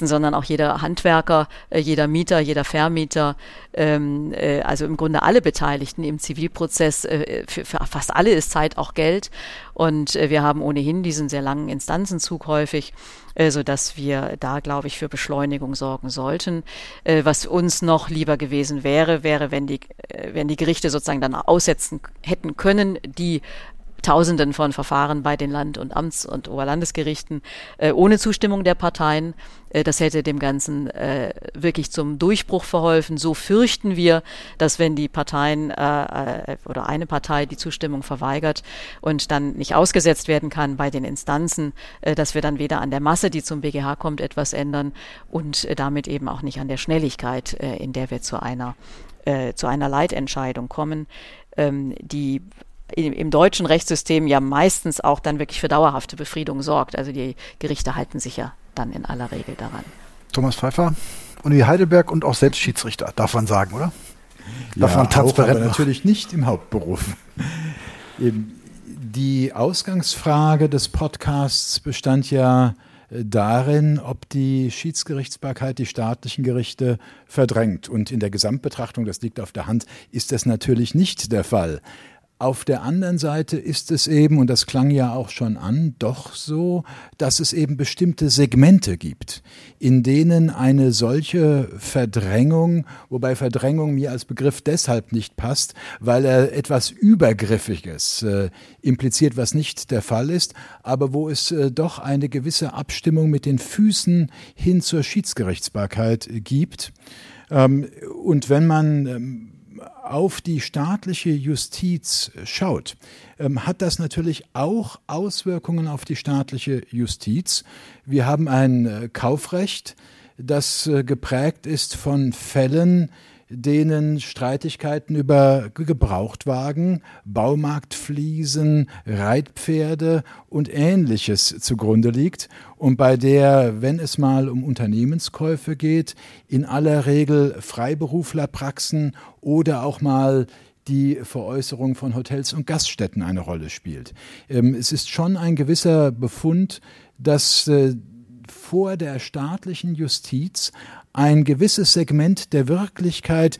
sondern auch jeder Handwerker, äh, jeder Mieter, jeder Vermieter, ähm, äh, also im Grunde alle Beteiligten im Zivilprozess. Äh, für, für fast alle ist Zeit auch Geld. Und äh, wir haben ohnehin diesen sehr langen Instanzenzug häufig, äh, so dass wir da, glaube ich, für Beschleunigung sorgen sollten. Äh, was uns noch lieber gewesen wäre, wäre, wenn die, wenn die Gerichte sozusagen dann aussetzen hätten können, die Tausenden von Verfahren bei den Land- und Amts- und Oberlandesgerichten äh, ohne Zustimmung der Parteien. Äh, das hätte dem Ganzen äh, wirklich zum Durchbruch verholfen. So fürchten wir, dass wenn die Parteien äh, äh, oder eine Partei die Zustimmung verweigert und dann nicht ausgesetzt werden kann bei den Instanzen, äh, dass wir dann weder an der Masse, die zum BGH kommt, etwas ändern und damit eben auch nicht an der Schnelligkeit, in der wir zu einer zu einer Leitentscheidung kommen, ähm, die im, im deutschen Rechtssystem ja meistens auch dann wirklich für dauerhafte Befriedung sorgt. Also die Gerichte halten sich ja dann in aller Regel daran. Thomas Pfeiffer, Uni Heidelberg und auch selbst Schiedsrichter, darf man sagen, oder? Darf ja, man transparent auch, aber natürlich nicht im Hauptberuf. Die Ausgangsfrage des Podcasts bestand ja äh, darin, ob die Schiedsgerichtsbarkeit die staatlichen Gerichte verdrängt. Und in der Gesamtbetrachtung, das liegt auf der Hand, ist das natürlich nicht der Fall. Auf der anderen Seite ist es eben, und das klang ja auch schon an, doch so, dass es eben bestimmte Segmente gibt, in denen eine solche Verdrängung, wobei Verdrängung mir als Begriff deshalb nicht passt, weil er etwas Übergriffiges äh, impliziert, was nicht der Fall ist, aber wo es äh, doch eine gewisse Abstimmung mit den Füßen hin zur Schiedsgerichtsbarkeit gibt. Ähm, und wenn man ähm, auf die staatliche Justiz schaut, ähm, hat das natürlich auch Auswirkungen auf die staatliche Justiz. Wir haben ein äh, Kaufrecht, das äh, geprägt ist von Fällen, denen Streitigkeiten über Gebrauchtwagen, Baumarktfliesen, Reitpferde und ähnliches zugrunde liegt und bei der, wenn es mal um Unternehmenskäufe geht, in aller Regel Freiberuflerpraxen oder auch mal die Veräußerung von Hotels und Gaststätten eine Rolle spielt. Ähm, es ist schon ein gewisser Befund, dass äh, vor der staatlichen Justiz ein gewisses Segment der Wirklichkeit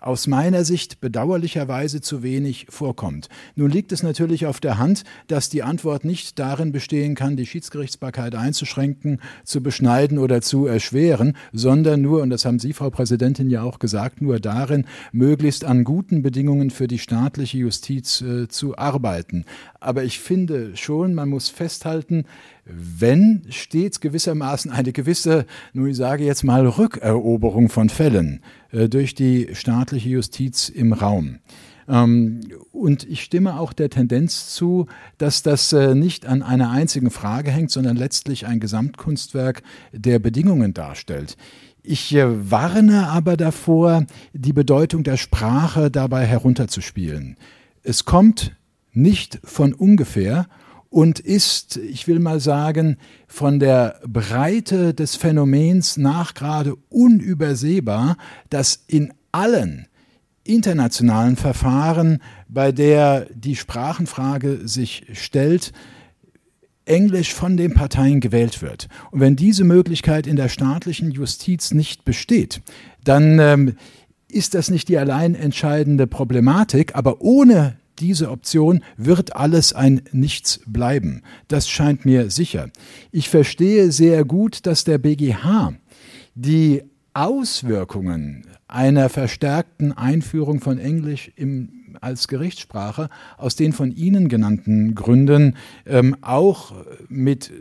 aus meiner Sicht bedauerlicherweise zu wenig vorkommt. Nun liegt es natürlich auf der Hand, dass die Antwort nicht darin bestehen kann, die Schiedsgerichtsbarkeit einzuschränken, zu beschneiden oder zu erschweren, sondern nur, und das haben Sie, Frau Präsidentin, ja auch gesagt, nur darin, möglichst an guten Bedingungen für die staatliche Justiz äh, zu arbeiten. Aber ich finde schon, man muss festhalten, wenn stets gewissermaßen eine gewisse, nun ich sage jetzt mal, Rückeroberung von Fällen durch die staatliche Justiz im Raum. Ähm, und ich stimme auch der Tendenz zu, dass das äh, nicht an einer einzigen Frage hängt, sondern letztlich ein Gesamtkunstwerk der Bedingungen darstellt. Ich äh, warne aber davor, die Bedeutung der Sprache dabei herunterzuspielen. Es kommt nicht von ungefähr und ist, ich will mal sagen, von der Breite des Phänomens nach gerade unübersehbar, dass in allen internationalen Verfahren, bei der die Sprachenfrage sich stellt, Englisch von den Parteien gewählt wird. Und wenn diese Möglichkeit in der staatlichen Justiz nicht besteht, dann ähm, ist das nicht die allein entscheidende Problematik, aber ohne diese Option wird alles ein Nichts bleiben. Das scheint mir sicher. Ich verstehe sehr gut, dass der BGH die Auswirkungen einer verstärkten Einführung von Englisch im, als Gerichtssprache aus den von Ihnen genannten Gründen ähm, auch mit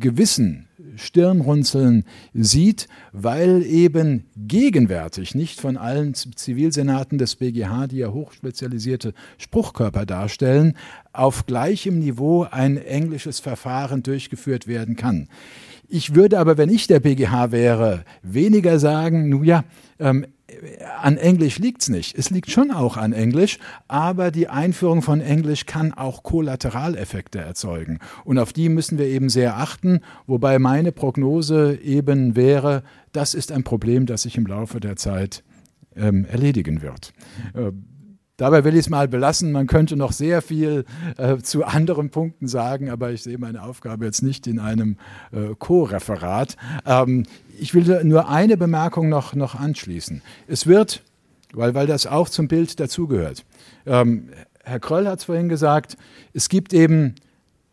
gewissen Stirnrunzeln sieht, weil eben gegenwärtig nicht von allen Zivilsenaten des BGH, die ja hochspezialisierte Spruchkörper darstellen, auf gleichem Niveau ein englisches Verfahren durchgeführt werden kann. Ich würde aber, wenn ich der BGH wäre, weniger sagen, nun ja, ähm, an Englisch liegt es nicht. Es liegt schon auch an Englisch, aber die Einführung von Englisch kann auch Kollateraleffekte erzeugen. Und auf die müssen wir eben sehr achten, wobei meine Prognose eben wäre, das ist ein Problem, das sich im Laufe der Zeit ähm, erledigen wird. Äh, Dabei will ich es mal belassen. Man könnte noch sehr viel äh, zu anderen Punkten sagen, aber ich sehe meine Aufgabe jetzt nicht in einem äh, Co-Referat. Ähm, ich will nur eine Bemerkung noch, noch anschließen. Es wird, weil, weil das auch zum Bild dazugehört, ähm, Herr Kröll hat es vorhin gesagt, es gibt eben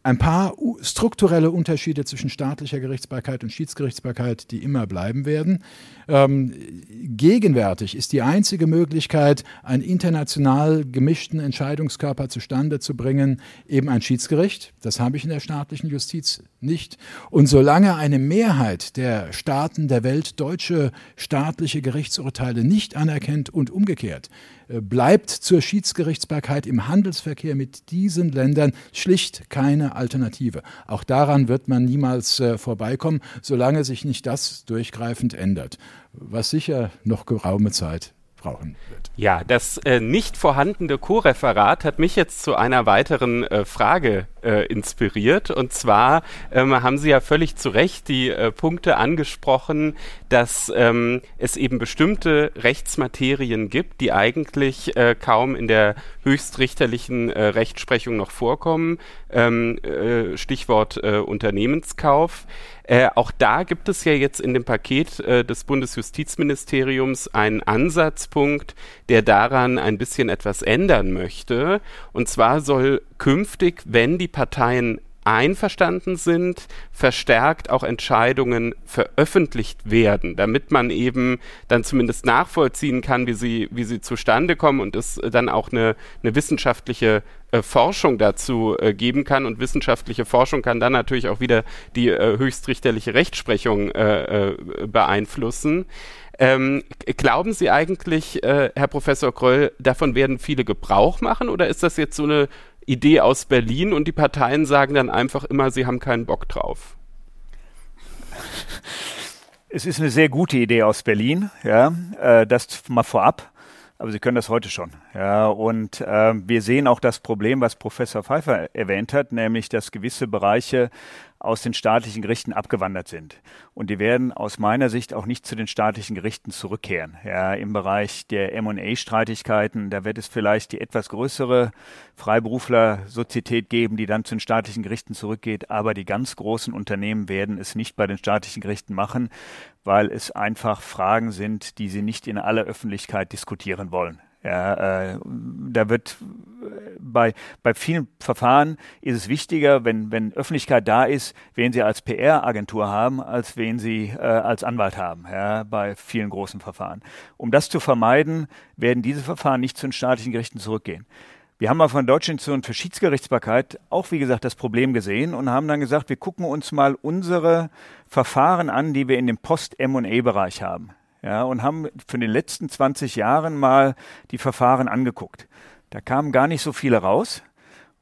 ein paar strukturelle Unterschiede zwischen staatlicher Gerichtsbarkeit und Schiedsgerichtsbarkeit, die immer bleiben werden. Ähm, gegenwärtig ist die einzige Möglichkeit, einen international gemischten Entscheidungskörper zustande zu bringen, eben ein Schiedsgericht. Das habe ich in der staatlichen Justiz nicht. Und solange eine Mehrheit der Staaten der Welt deutsche staatliche Gerichtsurteile nicht anerkennt und umgekehrt, bleibt zur Schiedsgerichtsbarkeit im Handelsverkehr mit diesen Ländern schlicht keine Alternative. Auch daran wird man niemals äh, vorbeikommen, solange sich nicht das durchgreifend ändert, was sicher noch geraume Zeit brauchen wird. Ja, das äh, nicht vorhandene Co-Referat hat mich jetzt zu einer weiteren äh, Frage äh, inspiriert. Und zwar ähm, haben Sie ja völlig zu Recht die äh, Punkte angesprochen, dass ähm, es eben bestimmte Rechtsmaterien gibt, die eigentlich äh, kaum in der höchstrichterlichen äh, Rechtsprechung noch vorkommen. Ähm, äh, Stichwort äh, Unternehmenskauf. Äh, auch da gibt es ja jetzt in dem Paket äh, des Bundesjustizministeriums einen Ansatzpunkt, der daran ein bisschen etwas ändern möchte. Und zwar soll künftig, wenn die Parteien einverstanden sind, verstärkt auch Entscheidungen veröffentlicht werden, damit man eben dann zumindest nachvollziehen kann, wie sie, wie sie zustande kommen und es dann auch eine, eine wissenschaftliche äh, Forschung dazu äh, geben kann. Und wissenschaftliche Forschung kann dann natürlich auch wieder die äh, höchstrichterliche Rechtsprechung äh, äh, beeinflussen. Ähm, glauben Sie eigentlich, äh, Herr Professor Kröll, davon werden viele Gebrauch machen oder ist das jetzt so eine Idee aus Berlin und die Parteien sagen dann einfach immer, sie haben keinen Bock drauf. Es ist eine sehr gute Idee aus Berlin, ja, äh, das mal vorab. Aber sie können das heute schon. Ja, und äh, wir sehen auch das Problem, was Professor Pfeiffer erwähnt hat, nämlich dass gewisse Bereiche aus den staatlichen Gerichten abgewandert sind. Und die werden aus meiner Sicht auch nicht zu den staatlichen Gerichten zurückkehren. Ja, Im Bereich der M&A-Streitigkeiten, da wird es vielleicht die etwas größere Freiberufler-Sozietät geben, die dann zu den staatlichen Gerichten zurückgeht. Aber die ganz großen Unternehmen werden es nicht bei den staatlichen Gerichten machen, weil es einfach Fragen sind, die sie nicht in aller Öffentlichkeit diskutieren wollen. Ja, äh, da wird äh, bei, bei vielen Verfahren ist es wichtiger, wenn, wenn Öffentlichkeit da ist, wen Sie als PR-Agentur haben, als wen Sie äh, als Anwalt haben, ja, bei vielen großen Verfahren. Um das zu vermeiden, werden diese Verfahren nicht zu den staatlichen Gerichten zurückgehen. Wir haben mal von der Deutschen Institution für Schiedsgerichtsbarkeit auch, wie gesagt, das Problem gesehen und haben dann gesagt, wir gucken uns mal unsere Verfahren an, die wir in dem Post-M&A-Bereich haben ja, und haben für den letzten 20 Jahren mal die Verfahren angeguckt. Da kamen gar nicht so viele raus.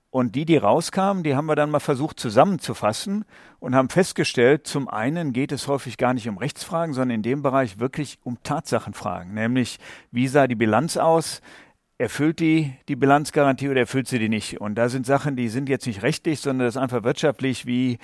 Und die, die rauskamen, die haben wir dann mal versucht zusammenzufassen und haben festgestellt, zum einen geht es häufig gar nicht um Rechtsfragen, sondern in dem Bereich wirklich um Tatsachenfragen. Nämlich, wie sah die Bilanz aus? Erfüllt die die Bilanzgarantie oder erfüllt sie die nicht? Und da sind Sachen, die sind jetzt nicht rechtlich, sondern das ist einfach wirtschaftlich. Wie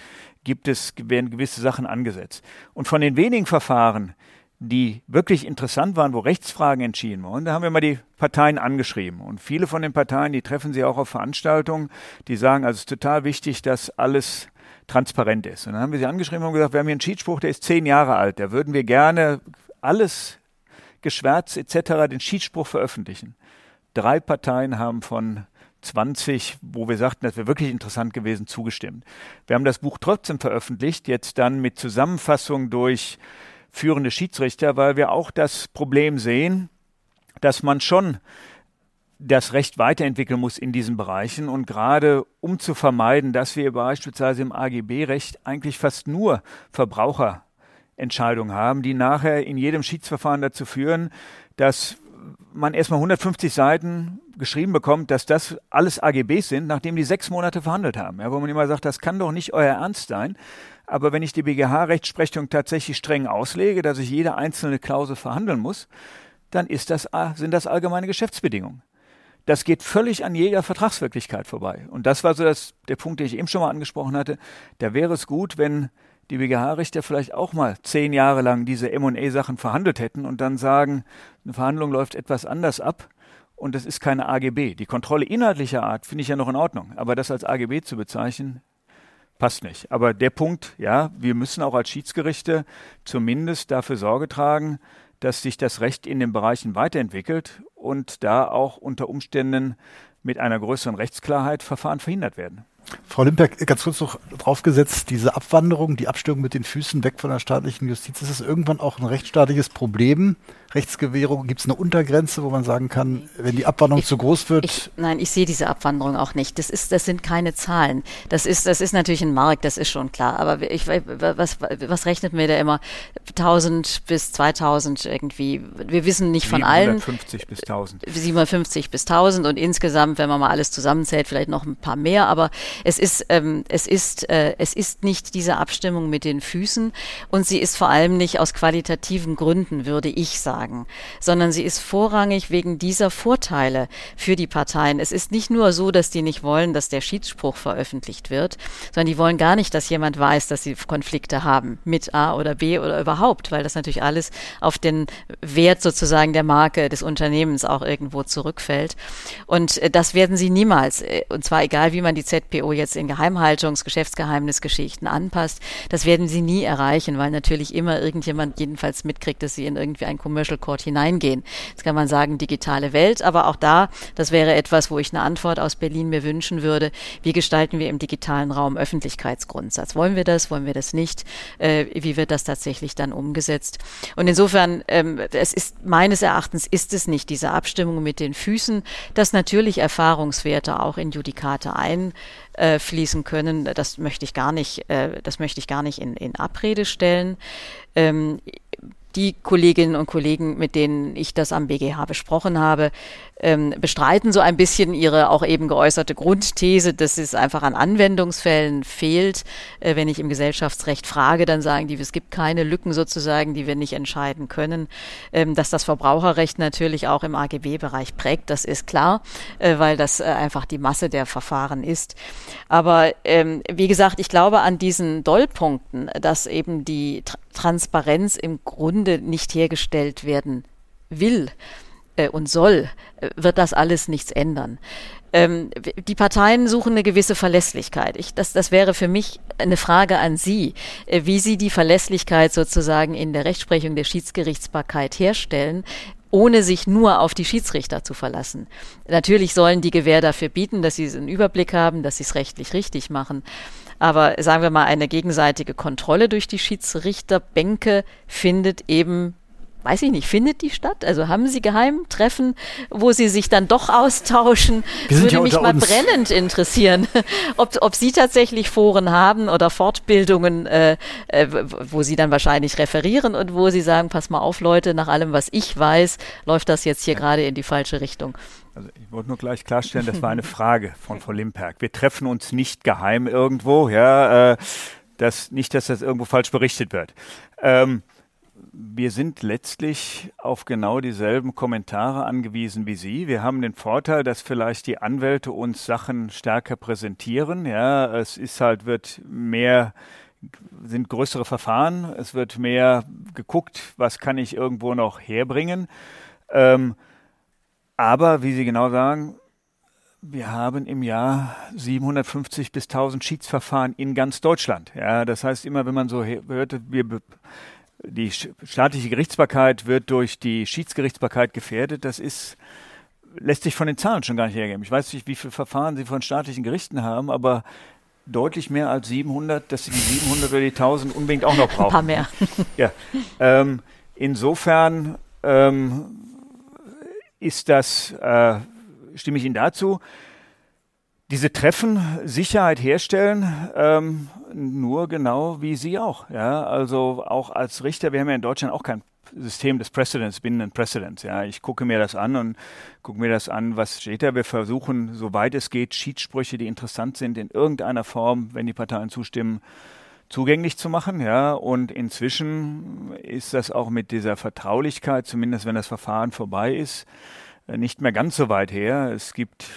gibt es, werden gewisse Sachen angesetzt? Und von den wenigen Verfahren, die wirklich interessant waren, wo Rechtsfragen entschieden wurden, da haben wir mal die Parteien angeschrieben. Und viele von den Parteien, die treffen sie auch auf Veranstaltungen, die sagen, also es ist total wichtig, dass alles transparent ist. Und dann haben wir sie angeschrieben und gesagt, wir haben hier einen Schiedsspruch, der ist zehn Jahre alt. Da würden wir gerne alles geschwärzt etc. den Schiedsspruch veröffentlichen. Drei Parteien haben von 20, wo wir sagten, das wäre wirklich interessant gewesen, zugestimmt. Wir haben das Buch trotzdem veröffentlicht, jetzt dann mit Zusammenfassung durch führende Schiedsrichter, weil wir auch das Problem sehen, dass man schon das Recht weiterentwickeln muss in diesen Bereichen und gerade um zu vermeiden, dass wir beispielsweise im AGB-Recht eigentlich fast nur Verbraucherentscheidungen haben, die nachher in jedem Schiedsverfahren dazu führen, dass man erstmal 150 Seiten geschrieben bekommt, dass das alles AGBs sind, nachdem die sechs Monate verhandelt haben. Ja, wo man immer sagt, das kann doch nicht euer Ernst sein. Aber wenn ich die BGH-Rechtsprechung tatsächlich streng auslege, dass ich jede einzelne Klausel verhandeln muss, dann das, sind das allgemeine Geschäftsbedingungen. Das geht völlig an jeder Vertragswirklichkeit vorbei. Und das war so das, der Punkt, den ich eben schon mal angesprochen hatte. Da wäre es gut, wenn die BGH-Richter vielleicht auch mal zehn Jahre lang diese M&A-Sachen verhandelt hätten und dann sagen, eine Verhandlung läuft etwas anders ab und das ist keine AGB. Die Kontrolle inhaltlicher Art finde ich ja noch in Ordnung, aber das als AGB zu bezeichnen, passt nicht. Aber der Punkt, ja, wir müssen auch als Schiedsgerichte zumindest dafür Sorge tragen, dass sich das Recht in den Bereichen weiterentwickelt und da auch unter Umständen mit einer größeren Rechtsklarheit Verfahren verhindert werden. Frau Limperk, ganz kurz noch draufgesetzt, diese Abwanderung, die Abstimmung mit den Füßen weg von der staatlichen Justiz, ist es irgendwann auch ein rechtsstaatliches Problem? Rechtsgewährung, gibt es eine Untergrenze, wo man sagen kann, wenn die Abwanderung ich, zu groß wird? Ich, nein, ich sehe diese Abwanderung auch nicht. Das ist, das sind keine Zahlen. Das ist, das ist natürlich ein Markt, das ist schon klar. Aber ich, was, was rechnet mir da immer? 1000 bis 2000 irgendwie. Wir wissen nicht von allen. 750 bis 1000. 750 bis 1000 und insgesamt, wenn man mal alles zusammenzählt, vielleicht noch ein paar mehr. Aber es ist, ähm, es ist, äh, es ist nicht diese Abstimmung mit den Füßen und sie ist vor allem nicht aus qualitativen Gründen, würde ich sagen sagen, sondern sie ist vorrangig wegen dieser Vorteile für die Parteien. Es ist nicht nur so, dass die nicht wollen, dass der Schiedsspruch veröffentlicht wird, sondern die wollen gar nicht, dass jemand weiß, dass sie Konflikte haben mit A oder B oder überhaupt, weil das natürlich alles auf den Wert sozusagen der Marke des Unternehmens auch irgendwo zurückfällt. Und äh, das werden sie niemals, äh, und zwar egal, wie man die ZPO jetzt in Geheimhaltungs-, Geschäftsgeheimnisgeschichten anpasst, das werden sie nie erreichen, weil natürlich immer irgendjemand jedenfalls mitkriegt, dass sie in irgendwie ein Commercial Commercial Court hineingehen. Jetzt kann man sagen, digitale Welt, aber auch da, das wäre etwas, wo ich eine Antwort aus Berlin mir wünschen würde. Wie gestalten wir im digitalen Raum Öffentlichkeitsgrundsatz? Wollen wir das? Wollen wir das nicht? Äh, wie wird das tatsächlich dann umgesetzt? Und insofern, ähm, es ist meines Erachtens ist es nicht diese Abstimmung mit den Füßen, dass natürlich Erfahrungswerte auch in Judikate ein äh, fließen können. Das möchte ich gar nicht, äh, das möchte ich gar nicht in, in Abrede stellen. Ähm, die Kolleginnen und Kollegen, mit denen ich das am BGH besprochen habe, ähm, bestreiten so ein bisschen ihre auch eben geäußerte Grundthese, dass es einfach an Anwendungsfällen fehlt. Äh, wenn ich im Gesellschaftsrecht frage, dann sagen die, es gibt keine Lücken sozusagen, die wir nicht entscheiden können. Ähm, dass das Verbraucherrecht natürlich auch im AGB-Bereich prägt, das ist klar, äh, weil das äh, einfach die Masse der Verfahren ist. Aber ähm, wie gesagt, ich glaube an diesen Dollpunkten, dass eben die Transparenz im Grunde nicht hergestellt werden will äh, und soll, äh, wird das alles nichts ändern. Ähm, die Parteien suchen eine gewisse Verlässlichkeit. Ich, das, das wäre für mich eine Frage an Sie, äh, wie Sie die Verlässlichkeit sozusagen in der Rechtsprechung der Schiedsgerichtsbarkeit herstellen, ohne sich nur auf die Schiedsrichter zu verlassen. Natürlich sollen die Gewähr dafür bieten, dass sie einen Überblick haben, dass sie es rechtlich richtig machen. Aber sagen wir mal, eine gegenseitige Kontrolle durch die Schiedsrichterbänke findet eben weiß ich nicht, findet die statt? Also haben Sie Geheimtreffen, wo Sie sich dann doch austauschen? Würde ja mich mal uns. brennend interessieren, (laughs) ob, ob Sie tatsächlich Foren haben oder Fortbildungen, äh, äh, wo Sie dann wahrscheinlich referieren und wo Sie sagen, pass mal auf, Leute, nach allem, was ich weiß, läuft das jetzt hier gerade in die falsche Richtung. Also ich wollte nur gleich klarstellen, das war eine (laughs) Frage von Frau Limperk. Wir treffen uns nicht geheim irgendwo, ja, äh, das, nicht, dass das irgendwo falsch berichtet wird. Ähm, wir sind letztlich auf genau dieselben Kommentare angewiesen wie Sie. Wir haben den Vorteil, dass vielleicht die Anwälte uns Sachen stärker präsentieren. Ja, es ist halt, wird mehr, sind größere Verfahren. Es wird mehr geguckt, was kann ich irgendwo noch herbringen. Ähm, aber, wie Sie genau sagen, wir haben im Jahr 750 bis 1000 Schiedsverfahren in ganz Deutschland. Ja, das heißt immer, wenn man so hört, wir die staatliche Gerichtsbarkeit wird durch die Schiedsgerichtsbarkeit gefährdet. Das ist, lässt sich von den Zahlen schon gar nicht hergeben. Ich weiß nicht, wie viele Verfahren Sie von staatlichen Gerichten haben, aber deutlich mehr als 700, dass Sie die 700 oder die 1000 unbedingt auch noch brauchen. Ein paar mehr. Ja. Ähm, insofern ähm, ist das, äh, stimme ich Ihnen dazu, diese Treffen Sicherheit herstellen, ähm, nur genau wie Sie auch. Ja, also auch als Richter, wir haben ja in Deutschland auch kein System des Precedents, bindenden Precedents. Ja, ich gucke mir das an und gucke mir das an, was steht da. Wir versuchen, soweit es geht, Schiedssprüche, die interessant sind, in irgendeiner Form, wenn die Parteien zustimmen, zugänglich zu machen. Ja, und inzwischen ist das auch mit dieser Vertraulichkeit, zumindest wenn das Verfahren vorbei ist, nicht mehr ganz so weit her. Es gibt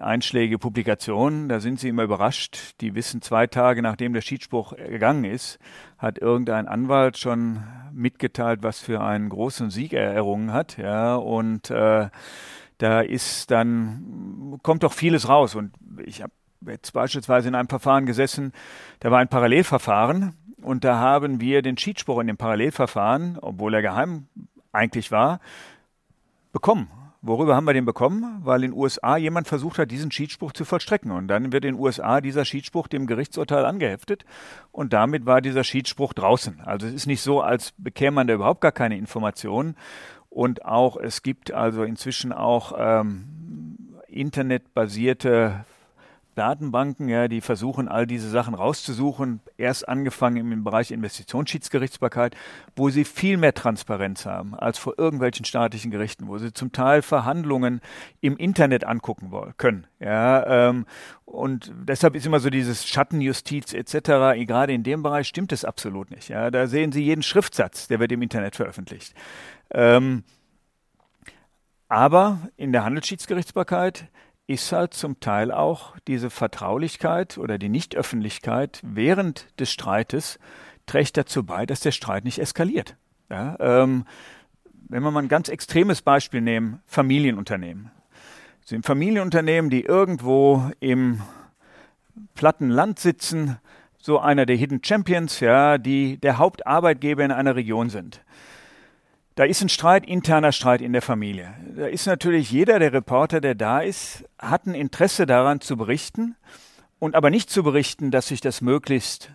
einschlägige Publikationen, da sind sie immer überrascht. Die wissen zwei Tage nachdem der Schiedsspruch gegangen ist, hat irgendein Anwalt schon mitgeteilt, was für einen großen Sieg er errungen hat. Ja, und äh, da ist dann, kommt doch vieles raus. Und ich habe jetzt beispielsweise in einem Verfahren gesessen, da war ein Parallelverfahren und da haben wir den Schiedsspruch in dem Parallelverfahren, obwohl er geheim eigentlich war, bekommen. Worüber haben wir den bekommen? Weil in den USA jemand versucht hat, diesen Schiedsspruch zu vollstrecken. Und dann wird in den USA dieser Schiedsspruch dem Gerichtsurteil angeheftet. Und damit war dieser Schiedsspruch draußen. Also es ist nicht so, als bekäme man da überhaupt gar keine Informationen. Und auch, es gibt also inzwischen auch ähm, internetbasierte Datenbanken, ja, die versuchen, all diese Sachen rauszusuchen. Erst angefangen im Bereich Investitionsschiedsgerichtsbarkeit, wo sie viel mehr Transparenz haben als vor irgendwelchen staatlichen Gerichten, wo sie zum Teil Verhandlungen im Internet angucken wollen, können. Ja, ähm, und deshalb ist immer so dieses Schattenjustiz etc. Gerade in dem Bereich stimmt es absolut nicht. Ja, da sehen Sie jeden Schriftsatz, der wird im Internet veröffentlicht. Ähm, aber in der Handelsschiedsgerichtsbarkeit ist halt zum Teil auch diese Vertraulichkeit oder die Nichtöffentlichkeit während des Streites trägt dazu bei, dass der Streit nicht eskaliert. Ja, ähm, wenn wir mal ein ganz extremes Beispiel nehmen, Familienunternehmen. Das sind Familienunternehmen, die irgendwo im platten Land sitzen, so einer der Hidden Champions, ja, die der Hauptarbeitgeber in einer Region sind. Da ist ein Streit, interner Streit in der Familie. Da ist natürlich jeder der Reporter, der da ist, hat ein Interesse daran zu berichten und aber nicht zu berichten, dass sich das möglichst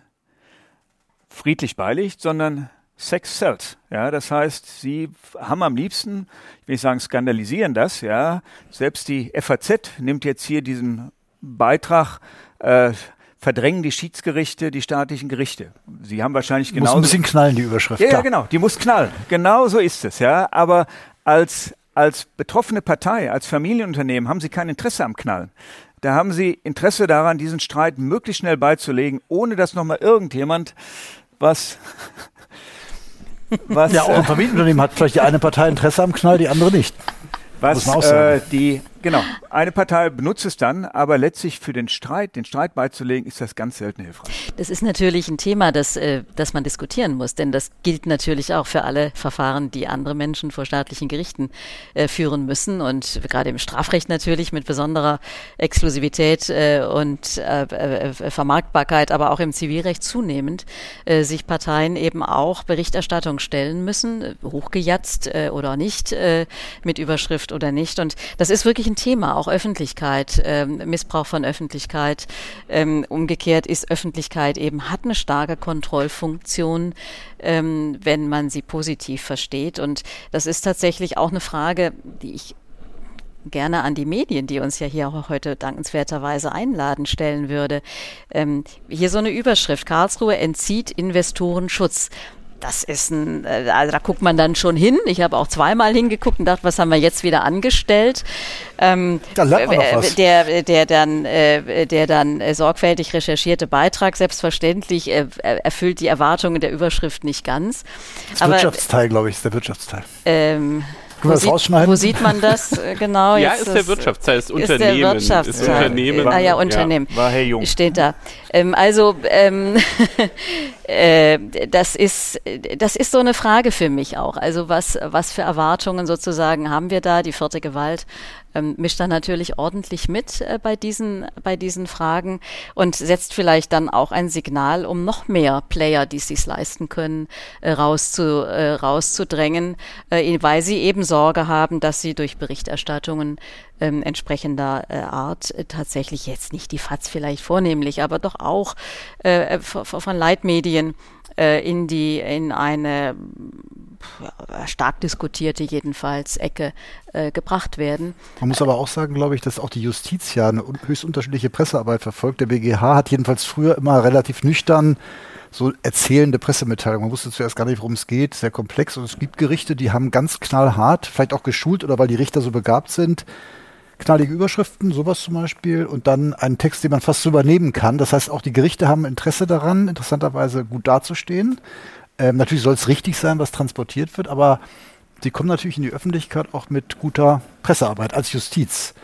friedlich beiliegt, sondern Sex sells. Ja, das heißt, sie haben am liebsten, ich will nicht sagen skandalisieren das, ja, selbst die FAZ nimmt jetzt hier diesen Beitrag äh, verdrängen die Schiedsgerichte die staatlichen Gerichte. Sie haben wahrscheinlich genau. Muss ein bisschen knallen, die Überschrift. Ja, ja, genau, die muss knallen. Genau so ist es, ja. Aber als, als betroffene Partei, als Familienunternehmen haben sie kein Interesse am Knallen. Da haben sie Interesse daran, diesen Streit möglichst schnell beizulegen, ohne dass nochmal irgendjemand was (laughs) was, ja, auch ein Familienunternehmen hat vielleicht die eine Partei Interesse am Knall, die andere nicht. Was äh, die Genau. Eine Partei benutzt es dann, aber letztlich für den Streit, den Streit beizulegen, ist das ganz selten hilfreich. Das ist natürlich ein Thema, das, äh, das man diskutieren muss, denn das gilt natürlich auch für alle Verfahren, die andere Menschen vor staatlichen Gerichten äh, führen müssen und gerade im Strafrecht natürlich mit besonderer Exklusivität äh, und Vermarktbarkeit, aber auch im Zivilrecht zunehmend sich Parteien eben auch Berichterstattung stellen müssen, hochgejatzt oder nicht, mit Überschrift oder nicht. Und das ist wirklich ein Thema, auch Öffentlichkeit, ähm, Missbrauch von Öffentlichkeit. Ähm, umgekehrt ist Öffentlichkeit eben, hat eine starke Kontrollfunktion, ähm, wenn man sie positiv versteht. Und das ist tatsächlich auch eine Frage, die ich gerne an die Medien, die uns ja hier auch heute dankenswerterweise einladen, stellen würde. Ähm, hier so eine Überschrift. Karlsruhe entzieht Investoren Schutz das ist ein, äh, also da guckt man dann schon hin. Ich habe auch zweimal hingeguckt und dachte, was haben wir jetzt wieder angestellt? Ähm, da lernt man noch was. Der, der dann, äh, der dann äh, sorgfältig recherchierte Beitrag, selbstverständlich äh, erfüllt die Erwartungen der Überschrift nicht ganz. Das Aber, Wirtschaftsteil, glaube ich, ist der Wirtschaftsteil. Ähm, wo, sieht, wo sieht man das (laughs) äh, genau? ja, ist der Wirtschaftsteil, ist Unternehmen. Ist der Wirtschaftsteil. Ist Unternehmen. Ah ja, Unternehmen. Ja, war Herr Jung. Steht da. Ähm, also ähm, (laughs) äh, das ist das ist so eine Frage für mich auch. Also was was für Erwartungen sozusagen haben wir da? Die vierte Gewalt ähm, mischt dann natürlich ordentlich mit äh, bei diesen bei diesen Fragen und setzt vielleicht dann auch ein Signal, um noch mehr Player, die es sich leisten können, äh, rauszu, äh, rauszudrängen, äh, weil sie eben Sorge haben, dass sie durch Berichterstattungen ähm, entsprechender äh, Art äh, tatsächlich jetzt nicht die FATS vielleicht vornehmlich, aber doch auch äh, von Leitmedien äh, in die in eine stark diskutierte jedenfalls Ecke äh, gebracht werden. Man muss aber auch sagen, glaube ich, dass auch die Justiz ja eine höchst unterschiedliche Pressearbeit verfolgt. Der BGH hat jedenfalls früher immer relativ nüchtern so erzählende Pressemitteilungen. Man wusste zuerst gar nicht, worum es geht, sehr komplex. Und es gibt Gerichte, die haben ganz knallhart, vielleicht auch geschult oder weil die Richter so begabt sind, knallige Überschriften, sowas zum Beispiel, und dann einen Text, den man fast so übernehmen kann. Das heißt, auch die Gerichte haben Interesse daran, interessanterweise gut dazustehen. Ähm, natürlich soll es richtig sein, was transportiert wird, aber sie kommen natürlich in die Öffentlichkeit auch mit guter Pressearbeit als Justiz.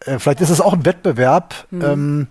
Äh, vielleicht ist es auch ein Wettbewerb. Mhm. Ähm,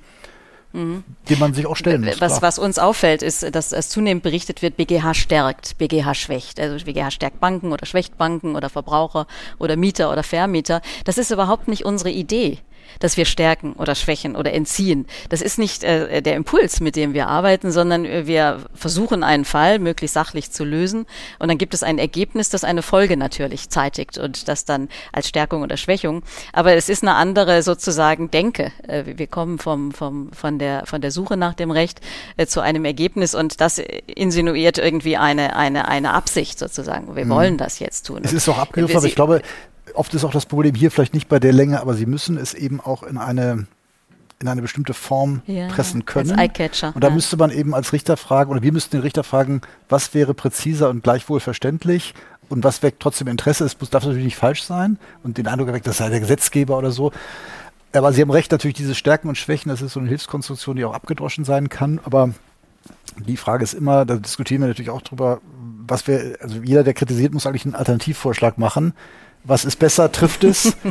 mhm. den man sich auch stellen muss. Was, was uns auffällt, ist, dass es zunehmend berichtet wird, BGH stärkt, BGH schwächt. Also BGH stärkt Banken oder schwächt Banken oder Verbraucher oder Mieter oder Vermieter. Das ist überhaupt nicht unsere Idee dass wir stärken oder schwächen oder entziehen. Das ist nicht äh, der Impuls, mit dem wir arbeiten, sondern wir versuchen einen Fall möglichst sachlich zu lösen und dann gibt es ein Ergebnis, das eine Folge natürlich zeitigt und das dann als Stärkung oder Schwächung. Aber es ist eine andere sozusagen Denke. Äh, wir kommen vom, vom, von, der, von der Suche nach dem Recht äh, zu einem Ergebnis und das insinuiert irgendwie eine, eine, eine Absicht sozusagen. Wir mhm. wollen das jetzt tun. Es ist doch abgegriffen, aber ich glaube, oft ist auch das Problem hier vielleicht nicht bei der Länge, aber sie müssen es eben auch in eine in eine bestimmte Form ja, pressen können. Als. Und da ja. müsste man eben als Richter fragen, oder wir müssten den Richter fragen, was wäre präziser und gleichwohl verständlich und was weckt trotzdem Interesse. Es darf natürlich nicht falsch sein und den Eindruck erweckt, das sei der Gesetzgeber oder so. Aber Sie haben recht, natürlich diese Stärken und Schwächen, das ist so eine Hilfskonstruktion, die auch abgedroschen sein kann. Aber die Frage ist immer, da diskutieren wir natürlich auch drüber, was wir, also jeder, der kritisiert, muss eigentlich einen Alternativvorschlag machen was ist besser? Trifft es? (laughs)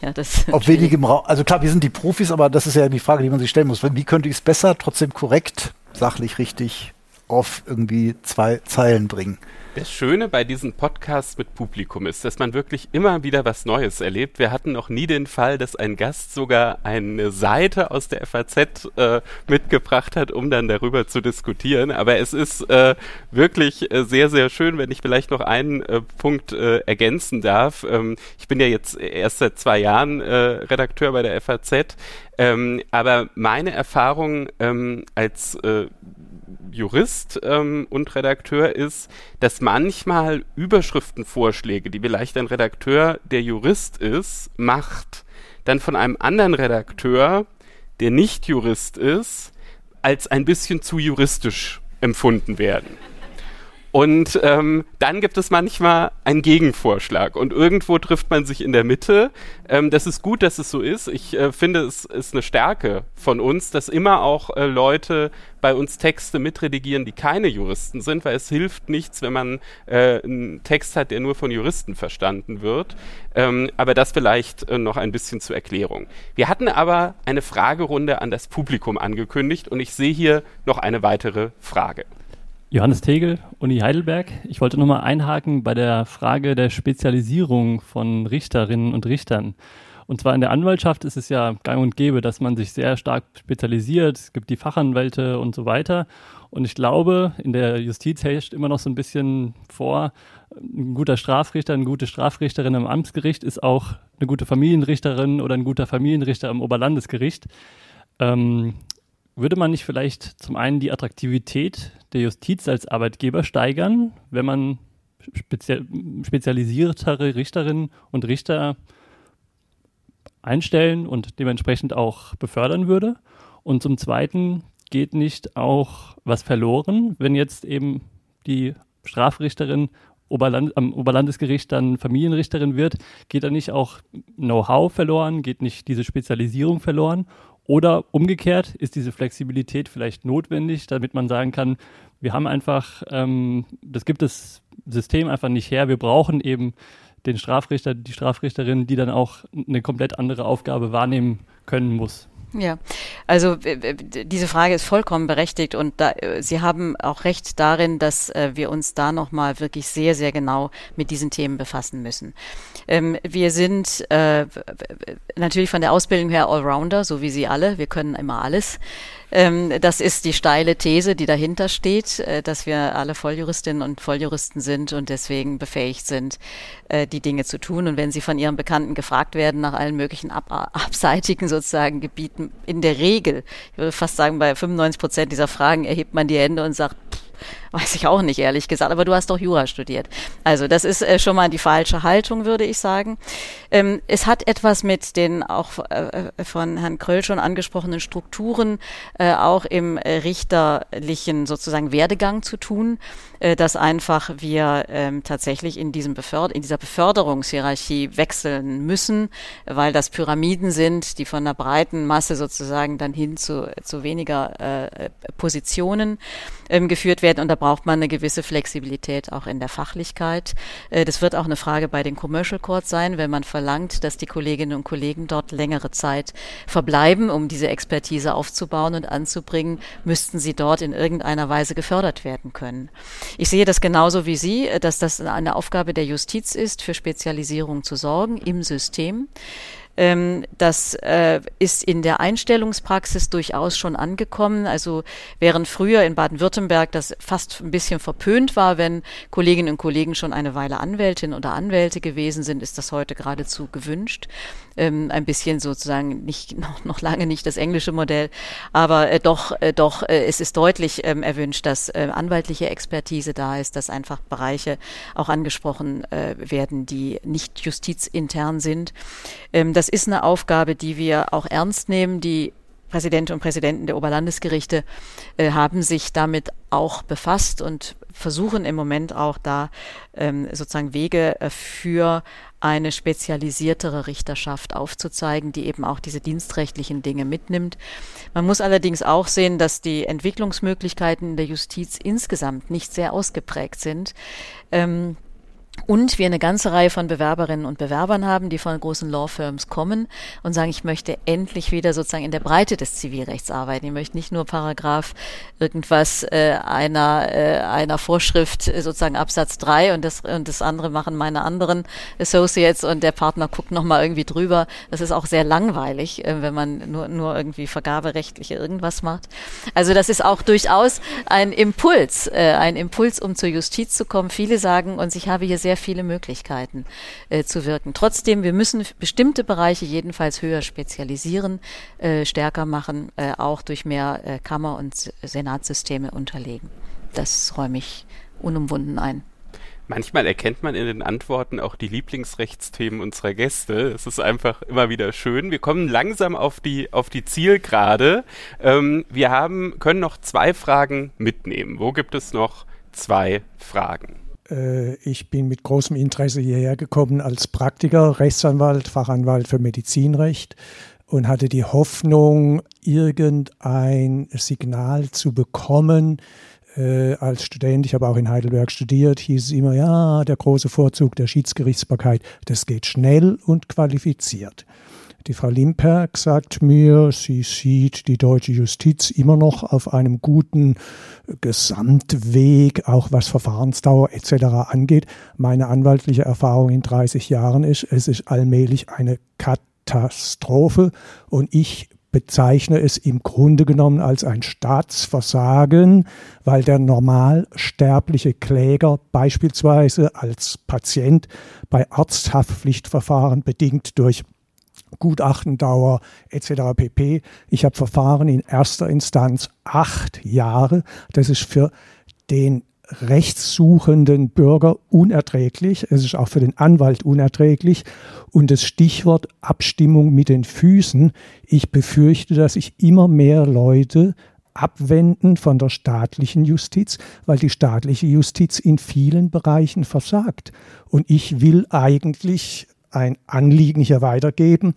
ja, das Auf wenigem Raum. Also klar, wir sind die Profis, aber das ist ja die Frage, die man sich stellen muss. Wie könnte ich es besser, trotzdem korrekt, sachlich richtig auf irgendwie zwei Zeilen bringen? Das Schöne bei diesen Podcasts mit Publikum ist, dass man wirklich immer wieder was Neues erlebt. Wir hatten noch nie den Fall, dass ein Gast sogar eine Seite aus der FAZ äh, mitgebracht hat, um dann darüber zu diskutieren. Aber es ist äh, wirklich äh, sehr, sehr schön, wenn ich vielleicht noch einen äh, Punkt äh, ergänzen darf. Ähm, ich bin ja jetzt erst seit zwei Jahren Redakteur bei der FAZ. Ähm, aber meine Erfahrung ähm, als äh, Jurist ähm, und Redakteur ist, dass manchmal Überschriftenvorschläge, die vielleicht ein Redakteur, der Jurist ist, macht, dann von einem anderen Redakteur der nicht Jurist ist, als ein bisschen zu juristisch empfunden werden. Und ähm, dann gibt es manchmal einen Gegenvorschlag und irgendwo trifft man sich in der Mitte. Ähm, das ist gut, dass es so ist. Ich äh, finde, es ist eine Stärke von uns, dass immer auch äh, Leute bei uns Texte mitredigieren, die keine Juristen sind, weil es hilft nichts, wenn man äh, einen Text hat, der nur von Juristen verstanden wird. Ähm, aber das vielleicht äh, noch ein bisschen zur Erklärung. Wir hatten aber eine Fragerunde an das Publikum angekündigt und ich sehe hier noch eine weitere Frage. Johannes Tegel, Uni Heidelberg. Ich wollte nochmal einhaken bei der Frage der Spezialisierung von Richterinnen und Richtern. Und zwar in der Anwaltschaft ist es ja gang und gäbe, dass man sich sehr stark spezialisiert. Es gibt die Fachanwälte und so weiter. Und ich glaube, in der Justiz herrscht immer noch so ein bisschen vor, ein guter Strafrichter, eine gute Strafrichterin am Amtsgericht ist auch eine gute Familienrichterin oder ein guter Familienrichter am Oberlandesgericht. Ähm, würde man nicht vielleicht zum einen die Attraktivität der Justiz als Arbeitgeber steigern, wenn man spezial, spezialisiertere Richterinnen und Richter einstellen und dementsprechend auch befördern würde? Und zum Zweiten geht nicht auch was verloren, wenn jetzt eben die Strafrichterin Oberland, am Oberlandesgericht dann Familienrichterin wird, geht da nicht auch Know-how verloren, geht nicht diese Spezialisierung verloren? Oder umgekehrt ist diese Flexibilität vielleicht notwendig, damit man sagen kann, wir haben einfach, ähm, das gibt das System einfach nicht her. Wir brauchen eben den Strafrichter, die Strafrichterin, die dann auch eine komplett andere Aufgabe wahrnehmen können muss. Ja, also diese Frage ist vollkommen berechtigt und da, äh, Sie haben auch recht darin, dass äh, wir uns da nochmal wirklich sehr, sehr genau mit diesen Themen befassen müssen. Ähm, wir sind äh, natürlich von der Ausbildung her Allrounder, so wie Sie alle. Wir können immer alles. Ähm, das ist die steile These, die dahinter steht, äh, dass wir alle Volljuristinnen und Volljuristen sind und deswegen befähigt sind, äh, die Dinge zu tun. Und wenn Sie von Ihren Bekannten gefragt werden nach allen möglichen ab abseitigen sozusagen Gebieten, in der Regel, ich würde fast sagen, bei 95 Prozent dieser Fragen erhebt man die Hände und sagt, pff, Weiß ich auch nicht, ehrlich gesagt. Aber du hast doch Jura studiert. Also das ist äh, schon mal die falsche Haltung, würde ich sagen. Ähm, es hat etwas mit den auch äh, äh von Herrn Kröll schon angesprochenen Strukturen äh, auch im äh, richterlichen sozusagen Werdegang zu tun, äh, dass einfach wir ähm, tatsächlich in diesem Beförder in dieser Beförderungshierarchie wechseln müssen, weil das Pyramiden sind, die von der breiten Masse sozusagen dann hin zu, zu weniger Positionen ähm, geführt werden. Und da braucht man eine gewisse Flexibilität auch in der Fachlichkeit. Äh, das wird auch eine Frage bei den Commercial Courts sein, wenn man verlangt, dass die Kolleginnen und Kollegen dort längere Zeit verbleiben, um diese Expertise aufzubauen und anzubringen, müssten sie dort in irgendeiner Weise gefördert werden können. Ich sehe das genauso wie Sie, äh, dass das eine Aufgabe der Justiz ist, für Spezialisierung zu sorgen im System. Ähm, das äh, ist in der Einstellungspraxis durchaus schon angekommen. Also während früher in Baden-Württemberg das fast ein bisschen verpönt war, wenn Kolleginnen und Kollegen schon eine Weile Anwältin oder Anwälte gewesen sind, ist das heute geradezu gewünscht. Ähm, ein bisschen sozusagen nicht (laughs) noch, noch lange nicht das englische Modell, aber äh, doch äh, doch äh, es ist deutlich ähm, erwünscht, dass äh, anwaltliche Expertise da ist, dass einfach Bereiche auch angesprochen äh, werden, die nicht justizintern sind. Ähm, das ist eine Aufgabe, die wir auch ernst nehmen. Die Präsidenten und Präsidenten der Oberlandesgerichte äh, haben sich damit auch befasst und versuchen im Moment auch da ähm, sozusagen Wege äh, für eine spezialisiertere Richterschaft aufzuzeigen, die eben auch diese dienstrechtlichen Dinge mitnimmt. Man muss allerdings auch sehen, dass die Entwicklungsmöglichkeiten der Justiz insgesamt nicht sehr ausgeprägt sind. Ähm, und wir eine ganze Reihe von Bewerberinnen und Bewerbern haben, die von großen Law Firms kommen und sagen, ich möchte endlich wieder sozusagen in der Breite des Zivilrechts arbeiten. Ich möchte nicht nur Paragraph irgendwas äh, einer, äh, einer Vorschrift äh, sozusagen Absatz drei und das, und das andere machen meine anderen Associates und der Partner guckt nochmal irgendwie drüber. Das ist auch sehr langweilig, äh, wenn man nur, nur irgendwie vergaberechtliche irgendwas macht. Also das ist auch durchaus ein Impuls, äh, ein Impuls, um zur Justiz zu kommen. Viele sagen uns, ich habe hier sehr viele Möglichkeiten äh, zu wirken. Trotzdem, wir müssen bestimmte Bereiche jedenfalls höher spezialisieren, äh, stärker machen, äh, auch durch mehr äh, Kammer- und Senatssysteme unterlegen. Das räume ich unumwunden ein. Manchmal erkennt man in den Antworten auch die Lieblingsrechtsthemen unserer Gäste. Es ist einfach immer wieder schön. Wir kommen langsam auf die, auf die Zielgerade. Ähm, wir haben, können noch zwei Fragen mitnehmen. Wo gibt es noch zwei Fragen? Äh, ich bin mit großem Interesse hierher gekommen als Praktiker, Rechtsanwalt, Fachanwalt für Medizinrecht und hatte die Hoffnung, irgendein Signal zu bekommen, äh, als Student, ich habe auch in Heidelberg studiert, hieß es immer, ja, der große Vorzug der Schiedsgerichtsbarkeit, das geht schnell und qualifiziert. Die Frau Limperk sagt mir, sie sieht die deutsche Justiz immer noch auf einem guten Gesamtweg, auch was Verfahrensdauer etc. angeht. Meine anwaltliche Erfahrung in 30 Jahren ist, es ist allmählich eine Katastrophe und ich bezeichne es im Grunde genommen als ein Staatsversagen, weil der normalsterbliche Kläger beispielsweise als Patient bei Arzthaftpflichtverfahren bedingt durch Gutachtendauer etc. pp. Ich habe Verfahren in erster Instanz acht Jahre. Das ist für den rechtssuchenden Bürger unerträglich. Es ist auch für den Anwalt unerträglich. Und das Stichwort Abstimmung mit den Füßen. Ich befürchte, dass sich immer mehr Leute abwenden von der staatlichen Justiz, weil die staatliche Justiz in vielen Bereichen versagt. Und ich will eigentlich ein Anliegen hier weitergeben,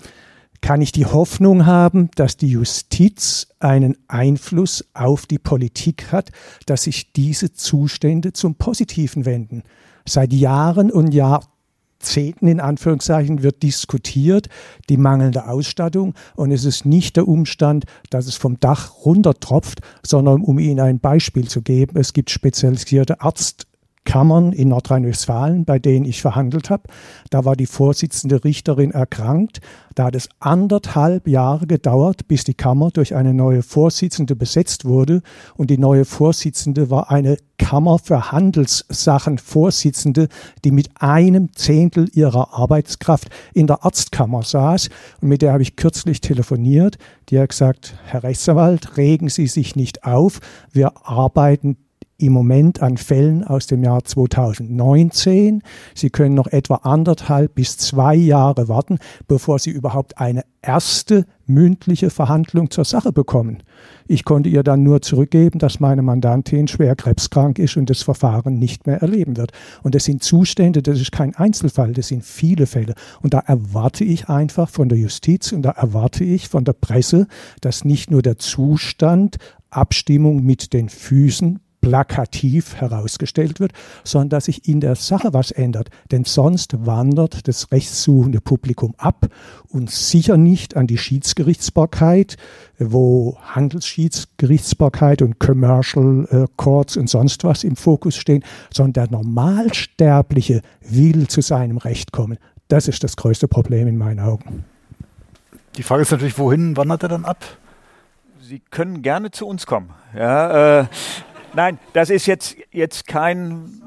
kann ich die Hoffnung haben, dass die Justiz einen Einfluss auf die Politik hat, dass sich diese Zustände zum Positiven wenden. Seit Jahren und Jahrzehnten in Anführungszeichen wird diskutiert die mangelnde Ausstattung. Und es ist nicht der Umstand, dass es vom Dach runtertropft, sondern um Ihnen ein Beispiel zu geben, es gibt spezialisierte Arzt Kammern in Nordrhein-Westfalen, bei denen ich verhandelt habe. Da war die Vorsitzende Richterin erkrankt. Da hat es anderthalb Jahre gedauert, bis die Kammer durch eine neue Vorsitzende besetzt wurde. Und die neue Vorsitzende war eine Kammer für Handelssachen Vorsitzende, die mit einem Zehntel ihrer Arbeitskraft in der Arztkammer saß. Und mit der habe ich kürzlich telefoniert. Die hat gesagt, Herr Rechtsanwalt, regen Sie sich nicht auf. Wir arbeiten im Moment an Fällen aus dem Jahr 2019. Sie können noch etwa anderthalb bis zwei Jahre warten, bevor Sie überhaupt eine erste mündliche Verhandlung zur Sache bekommen. Ich konnte ihr dann nur zurückgeben, dass meine Mandantin schwer krebskrank ist und das Verfahren nicht mehr erleben wird. Und das sind Zustände, das ist kein Einzelfall, das sind viele Fälle. Und da erwarte ich einfach von der Justiz und da erwarte ich von der Presse, dass nicht nur der Zustand Abstimmung mit den Füßen plakativ herausgestellt wird, sondern dass sich in der Sache was ändert. Denn sonst wandert das rechtssuchende Publikum ab und sicher nicht an die Schiedsgerichtsbarkeit, wo Handelsschiedsgerichtsbarkeit und Commercial äh, Courts und sonst was im Fokus stehen, sondern der Normalsterbliche will zu seinem Recht kommen. Das ist das größte Problem in meinen Augen. Die Frage ist natürlich, wohin wandert er dann ab? Sie können gerne zu uns kommen. Ja, äh, Nein, das ist jetzt, jetzt kein.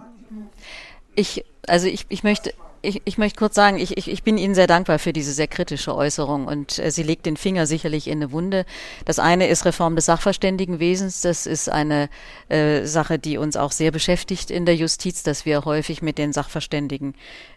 Ich, also ich, ich möchte, ich, ich möchte kurz sagen, ich, ich, ich bin Ihnen sehr dankbar für diese sehr kritische Äußerung und äh, sie legt den Finger sicherlich in eine Wunde. Das eine ist Reform des Sachverständigenwesens. Das ist eine äh, Sache, die uns auch sehr beschäftigt in der Justiz, dass wir häufig mit den Sachverständigen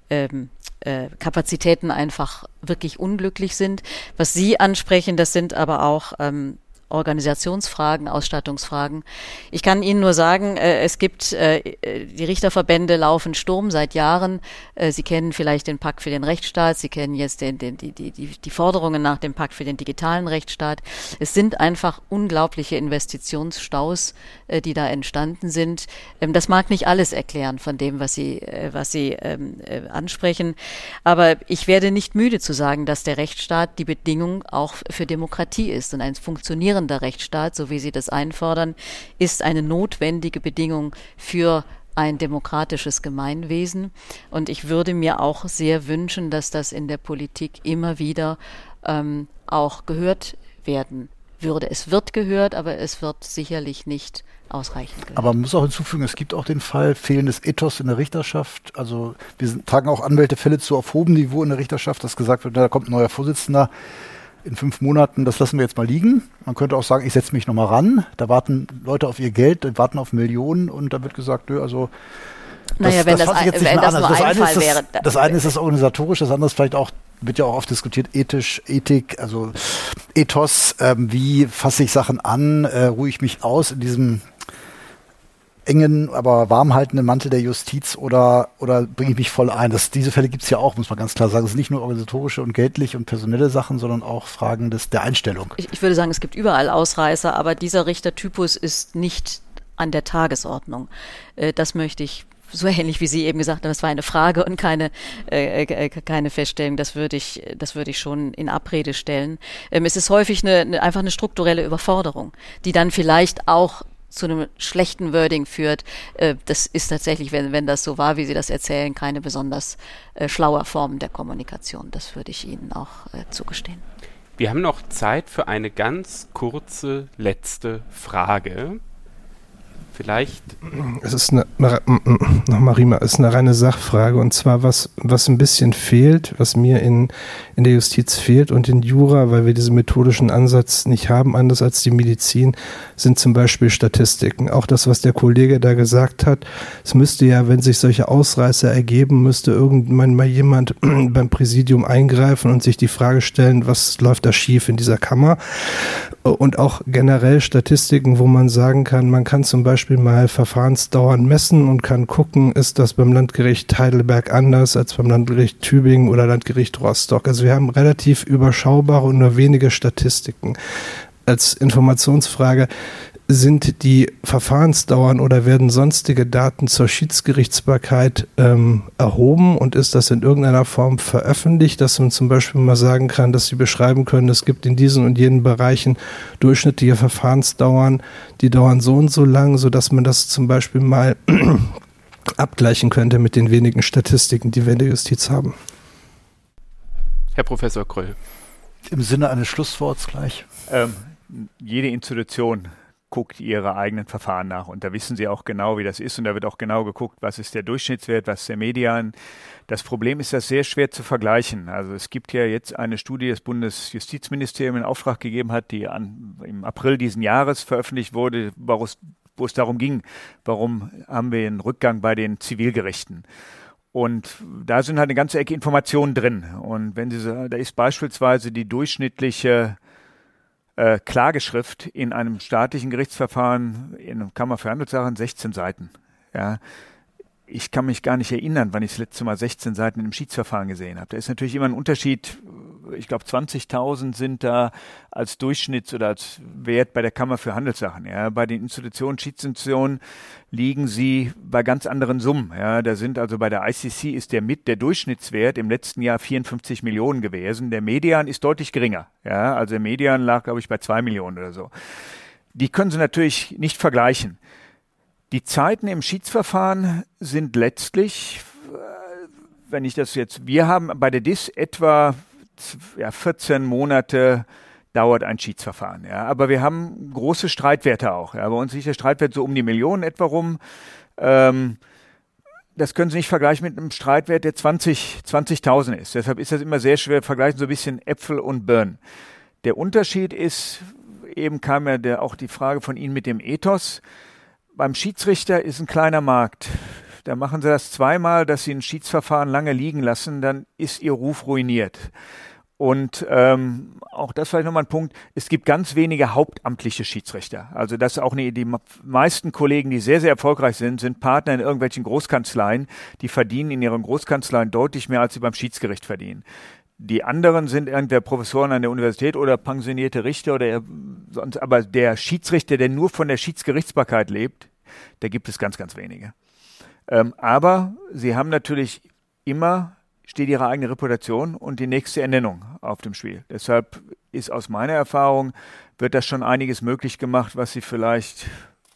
ähm, äh, Kapazitäten einfach wirklich unglücklich sind. Was Sie ansprechen, das sind aber auch ähm, Organisationsfragen, Ausstattungsfragen. Ich kann Ihnen nur sagen, äh, es gibt, äh, die Richterverbände laufen Sturm seit Jahren. Äh, Sie kennen vielleicht den Pakt für den Rechtsstaat, Sie kennen jetzt den, den, die, die, die Forderungen nach dem Pakt für den digitalen Rechtsstaat. Es sind einfach unglaubliche Investitionsstaus, äh, die da entstanden sind. Ähm, das mag nicht alles erklären von dem, was Sie, äh, was Sie ähm, äh, ansprechen, aber ich werde nicht müde zu sagen, dass der Rechtsstaat die Bedingung auch für Demokratie ist und ein funktionierendes funktionierender Rechtsstaat, so wie Sie das einfordern, ist eine notwendige Bedingung für ein demokratisches Gemeinwesen. Und ich würde mir auch sehr wünschen, dass das in der Politik immer wieder ähm, auch gehört werden würde. Es wird gehört, aber es wird sicherlich nicht ausreichend gehört. Aber man muss auch hinzufügen, es gibt auch den Fall fehlendes Ethos in der Richterschaft. Also wir sind, tragen auch Anwältefälle zu auf hohem Niveau in der Richterschaft, dass gesagt wird, da kommt ein neuer Vorsitzender in fünf Monaten, das lassen wir jetzt mal liegen. Man könnte auch sagen, ich setze mich nochmal ran. Da warten Leute auf ihr Geld, warten auf Millionen und da wird gesagt, nö, also Naja, wenn das, ein, wenn das nur das ein Fall das, wäre. Das eine ist das organisatorische, das andere ist vielleicht auch, wird ja auch oft diskutiert, ethisch, Ethik, also Ethos, ähm, wie fasse ich Sachen an, äh, ruhe ich mich aus in diesem engen, aber warmhaltenden Mantel der Justiz oder, oder bringe ich mich voll ein? Das, diese Fälle gibt es ja auch, muss man ganz klar sagen. Es sind nicht nur organisatorische und geldliche und personelle Sachen, sondern auch Fragen des, der Einstellung. Ich, ich würde sagen, es gibt überall Ausreißer, aber dieser Richtertypus ist nicht an der Tagesordnung. Äh, das möchte ich so ähnlich wie Sie eben gesagt haben, es war eine Frage und keine, äh, äh, keine Feststellung, das würde ich, das würde ich schon in Abrede stellen. Ähm, es ist häufig eine, eine, einfach eine strukturelle Überforderung, die dann vielleicht auch zu einem schlechten Wording führt. Äh, das ist tatsächlich, wenn, wenn das so war, wie Sie das erzählen, keine besonders äh, schlaue Form der Kommunikation. Das würde ich Ihnen auch äh, zugestehen. Wir haben noch Zeit für eine ganz kurze letzte Frage. Vielleicht. Es ist eine, nochmal Rima, es ist eine reine Sachfrage und zwar was, was ein bisschen fehlt, was mir in, in der Justiz fehlt und in Jura, weil wir diesen methodischen Ansatz nicht haben, anders als die Medizin, sind zum Beispiel Statistiken. Auch das, was der Kollege da gesagt hat, es müsste ja, wenn sich solche Ausreißer ergeben, müsste irgendwann mal jemand (clears throat) beim Präsidium eingreifen und sich die Frage stellen, was läuft da schief in dieser Kammer und auch generell Statistiken, wo man sagen kann, man kann zum Beispiel mal Verfahrensdauern messen und kann gucken, ist das beim Landgericht Heidelberg anders als beim Landgericht Tübingen oder Landgericht Rostock. Also wir haben relativ überschaubare und nur wenige Statistiken. Als Informationsfrage, sind die Verfahrensdauern oder werden sonstige Daten zur Schiedsgerichtsbarkeit ähm, erhoben und ist das in irgendeiner Form veröffentlicht, dass man zum Beispiel mal sagen kann, dass Sie beschreiben können, es gibt in diesen und jenen Bereichen durchschnittliche Verfahrensdauern, die dauern so und so lang, sodass man das zum Beispiel mal (clears throat) abgleichen könnte mit den wenigen Statistiken, die wir in der Justiz haben. Herr Professor Kröll. Im Sinne eines Schlussworts gleich. Ähm, jede Institution guckt ihre eigenen Verfahren nach. Und da wissen sie auch genau, wie das ist. Und da wird auch genau geguckt, was ist der Durchschnittswert, was ist der Median. Das Problem ist, das sehr schwer zu vergleichen. Also es gibt ja jetzt eine Studie des Bundesjustizministeriums in Auftrag gegeben hat, die an, im April diesen Jahres veröffentlicht wurde, wo es, wo es darum ging, warum haben wir einen Rückgang bei den Zivilgerichten. Und da sind halt eine ganze Ecke Informationen drin. Und wenn Sie, da ist beispielsweise die durchschnittliche äh, Klageschrift in einem staatlichen Gerichtsverfahren in einer Kammer für Handelssachen 16 Seiten. Ja, ich kann mich gar nicht erinnern, wann ich das letzte Mal 16 Seiten im Schiedsverfahren gesehen habe. Da ist natürlich immer ein Unterschied. Ich glaube, 20.000 sind da als Durchschnitts- oder als Wert bei der Kammer für Handelssachen. Ja, bei den Institutionen, Schiedsinstitutionen liegen sie bei ganz anderen Summen. Ja, da sind also bei der ICC ist der mit der Durchschnittswert im letzten Jahr 54 Millionen gewesen. Der Median ist deutlich geringer. Ja, also der Median lag, glaube ich, bei zwei Millionen oder so. Die können Sie natürlich nicht vergleichen. Die Zeiten im Schiedsverfahren sind letztlich, äh, wenn ich das jetzt, wir haben bei der DIS etwa ja, 14 Monate dauert ein Schiedsverfahren. Ja. Aber wir haben große Streitwerte auch. Ja. Bei uns liegt der Streitwert so um die Millionen etwa rum. Ähm, das können Sie nicht vergleichen mit einem Streitwert, der 20, 20.000 ist. Deshalb ist das immer sehr schwer, vergleichen so ein bisschen Äpfel und Birnen. Der Unterschied ist, eben kam ja der, auch die Frage von Ihnen mit dem Ethos beim Schiedsrichter ist ein kleiner Markt. Da machen sie das zweimal, dass sie ein Schiedsverfahren lange liegen lassen, dann ist ihr Ruf ruiniert. Und ähm, auch das vielleicht nochmal ein Punkt, es gibt ganz wenige hauptamtliche Schiedsrichter. Also das ist auch eine, die meisten Kollegen, die sehr, sehr erfolgreich sind, sind Partner in irgendwelchen Großkanzleien, die verdienen in ihren Großkanzleien deutlich mehr, als sie beim Schiedsgericht verdienen. Die anderen sind entweder Professoren an der Universität oder pensionierte Richter oder sonst, aber der Schiedsrichter, der nur von der Schiedsgerichtsbarkeit lebt, da gibt es ganz, ganz wenige. Ähm, aber sie haben natürlich immer steht ihre eigene Reputation und die nächste Ernennung auf dem Spiel. Deshalb ist aus meiner Erfahrung, wird das schon einiges möglich gemacht, was sie vielleicht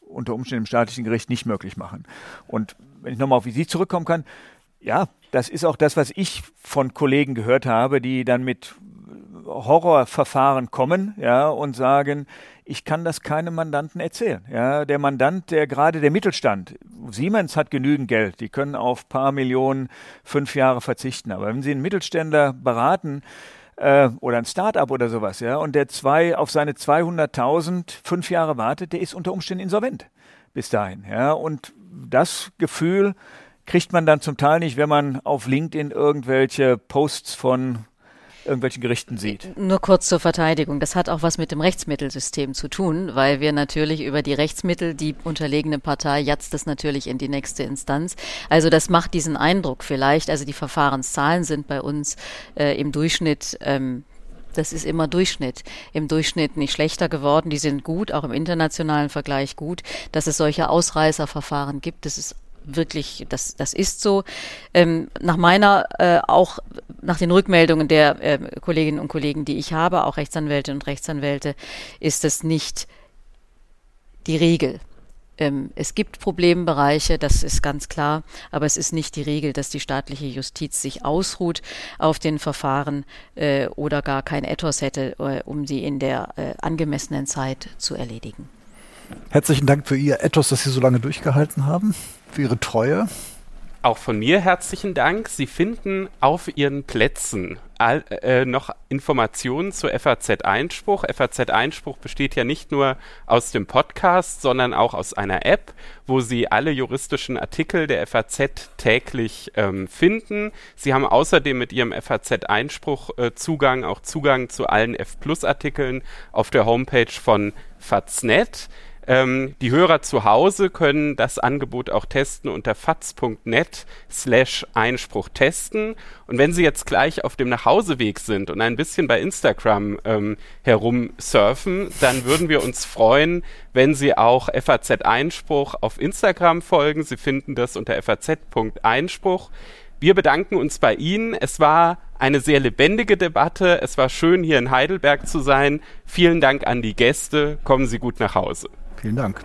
unter Umständen im staatlichen Gericht nicht möglich machen. Und wenn ich nochmal auf Sie zurückkommen kann, ja, das ist auch das, was ich von Kollegen gehört habe, die dann mit Horrorverfahren kommen, ja, und sagen, ich kann das keinem Mandanten erzählen. Ja, der Mandant, der gerade der Mittelstand, Siemens hat genügend Geld, die können auf paar Millionen fünf Jahre verzichten. Aber wenn Sie einen Mittelständler beraten, äh, oder ein Start-up oder sowas, ja, und der zwei auf seine 200.000 fünf Jahre wartet, der ist unter Umständen insolvent bis dahin, ja, und das Gefühl, kriegt man dann zum Teil nicht, wenn man auf LinkedIn irgendwelche Posts von irgendwelchen Gerichten sieht. Nur kurz zur Verteidigung. Das hat auch was mit dem Rechtsmittelsystem zu tun, weil wir natürlich über die Rechtsmittel, die unterlegene Partei jatzt das natürlich in die nächste Instanz. Also das macht diesen Eindruck vielleicht. Also die Verfahrenszahlen sind bei uns äh, im Durchschnitt ähm, das ist immer Durchschnitt. Im Durchschnitt nicht schlechter geworden. Die sind gut, auch im internationalen Vergleich gut. Dass es solche Ausreißerverfahren gibt, das ist wirklich, das, das ist so. Ähm, nach meiner, äh, auch nach den Rückmeldungen der äh, Kolleginnen und Kollegen, die ich habe, auch Rechtsanwälte und Rechtsanwälte, ist es nicht die Regel. Ähm, es gibt Problembereiche, das ist ganz klar, aber es ist nicht die Regel, dass die staatliche Justiz sich ausruht auf den Verfahren äh, oder gar kein Ethos hätte, äh, um sie in der äh, angemessenen Zeit zu erledigen. Herzlichen Dank für Ihr Ethos, dass Sie so lange durchgehalten haben für Ihre Treue. Auch von mir herzlichen Dank. Sie finden auf Ihren Plätzen all, äh, noch Informationen zu FAZ Einspruch. FAZ Einspruch besteht ja nicht nur aus dem Podcast, sondern auch aus einer App, wo Sie alle juristischen Artikel der FAZ täglich ähm, finden. Sie haben außerdem mit Ihrem FAZ Einspruch äh, Zugang, auch Zugang zu allen F Plus Artikeln auf der Homepage von Faznet. Ähm, die Hörer zu Hause können das Angebot auch testen unter faz.net slash Einspruch testen. Und wenn Sie jetzt gleich auf dem Nachhauseweg sind und ein bisschen bei Instagram ähm, herumsurfen, dann würden wir uns freuen, wenn Sie auch FAZ Einspruch auf Instagram folgen. Sie finden das unter faz.einspruch. Wir bedanken uns bei Ihnen. Es war eine sehr lebendige Debatte. Es war schön, hier in Heidelberg zu sein. Vielen Dank an die Gäste. Kommen Sie gut nach Hause. Vielen Dank.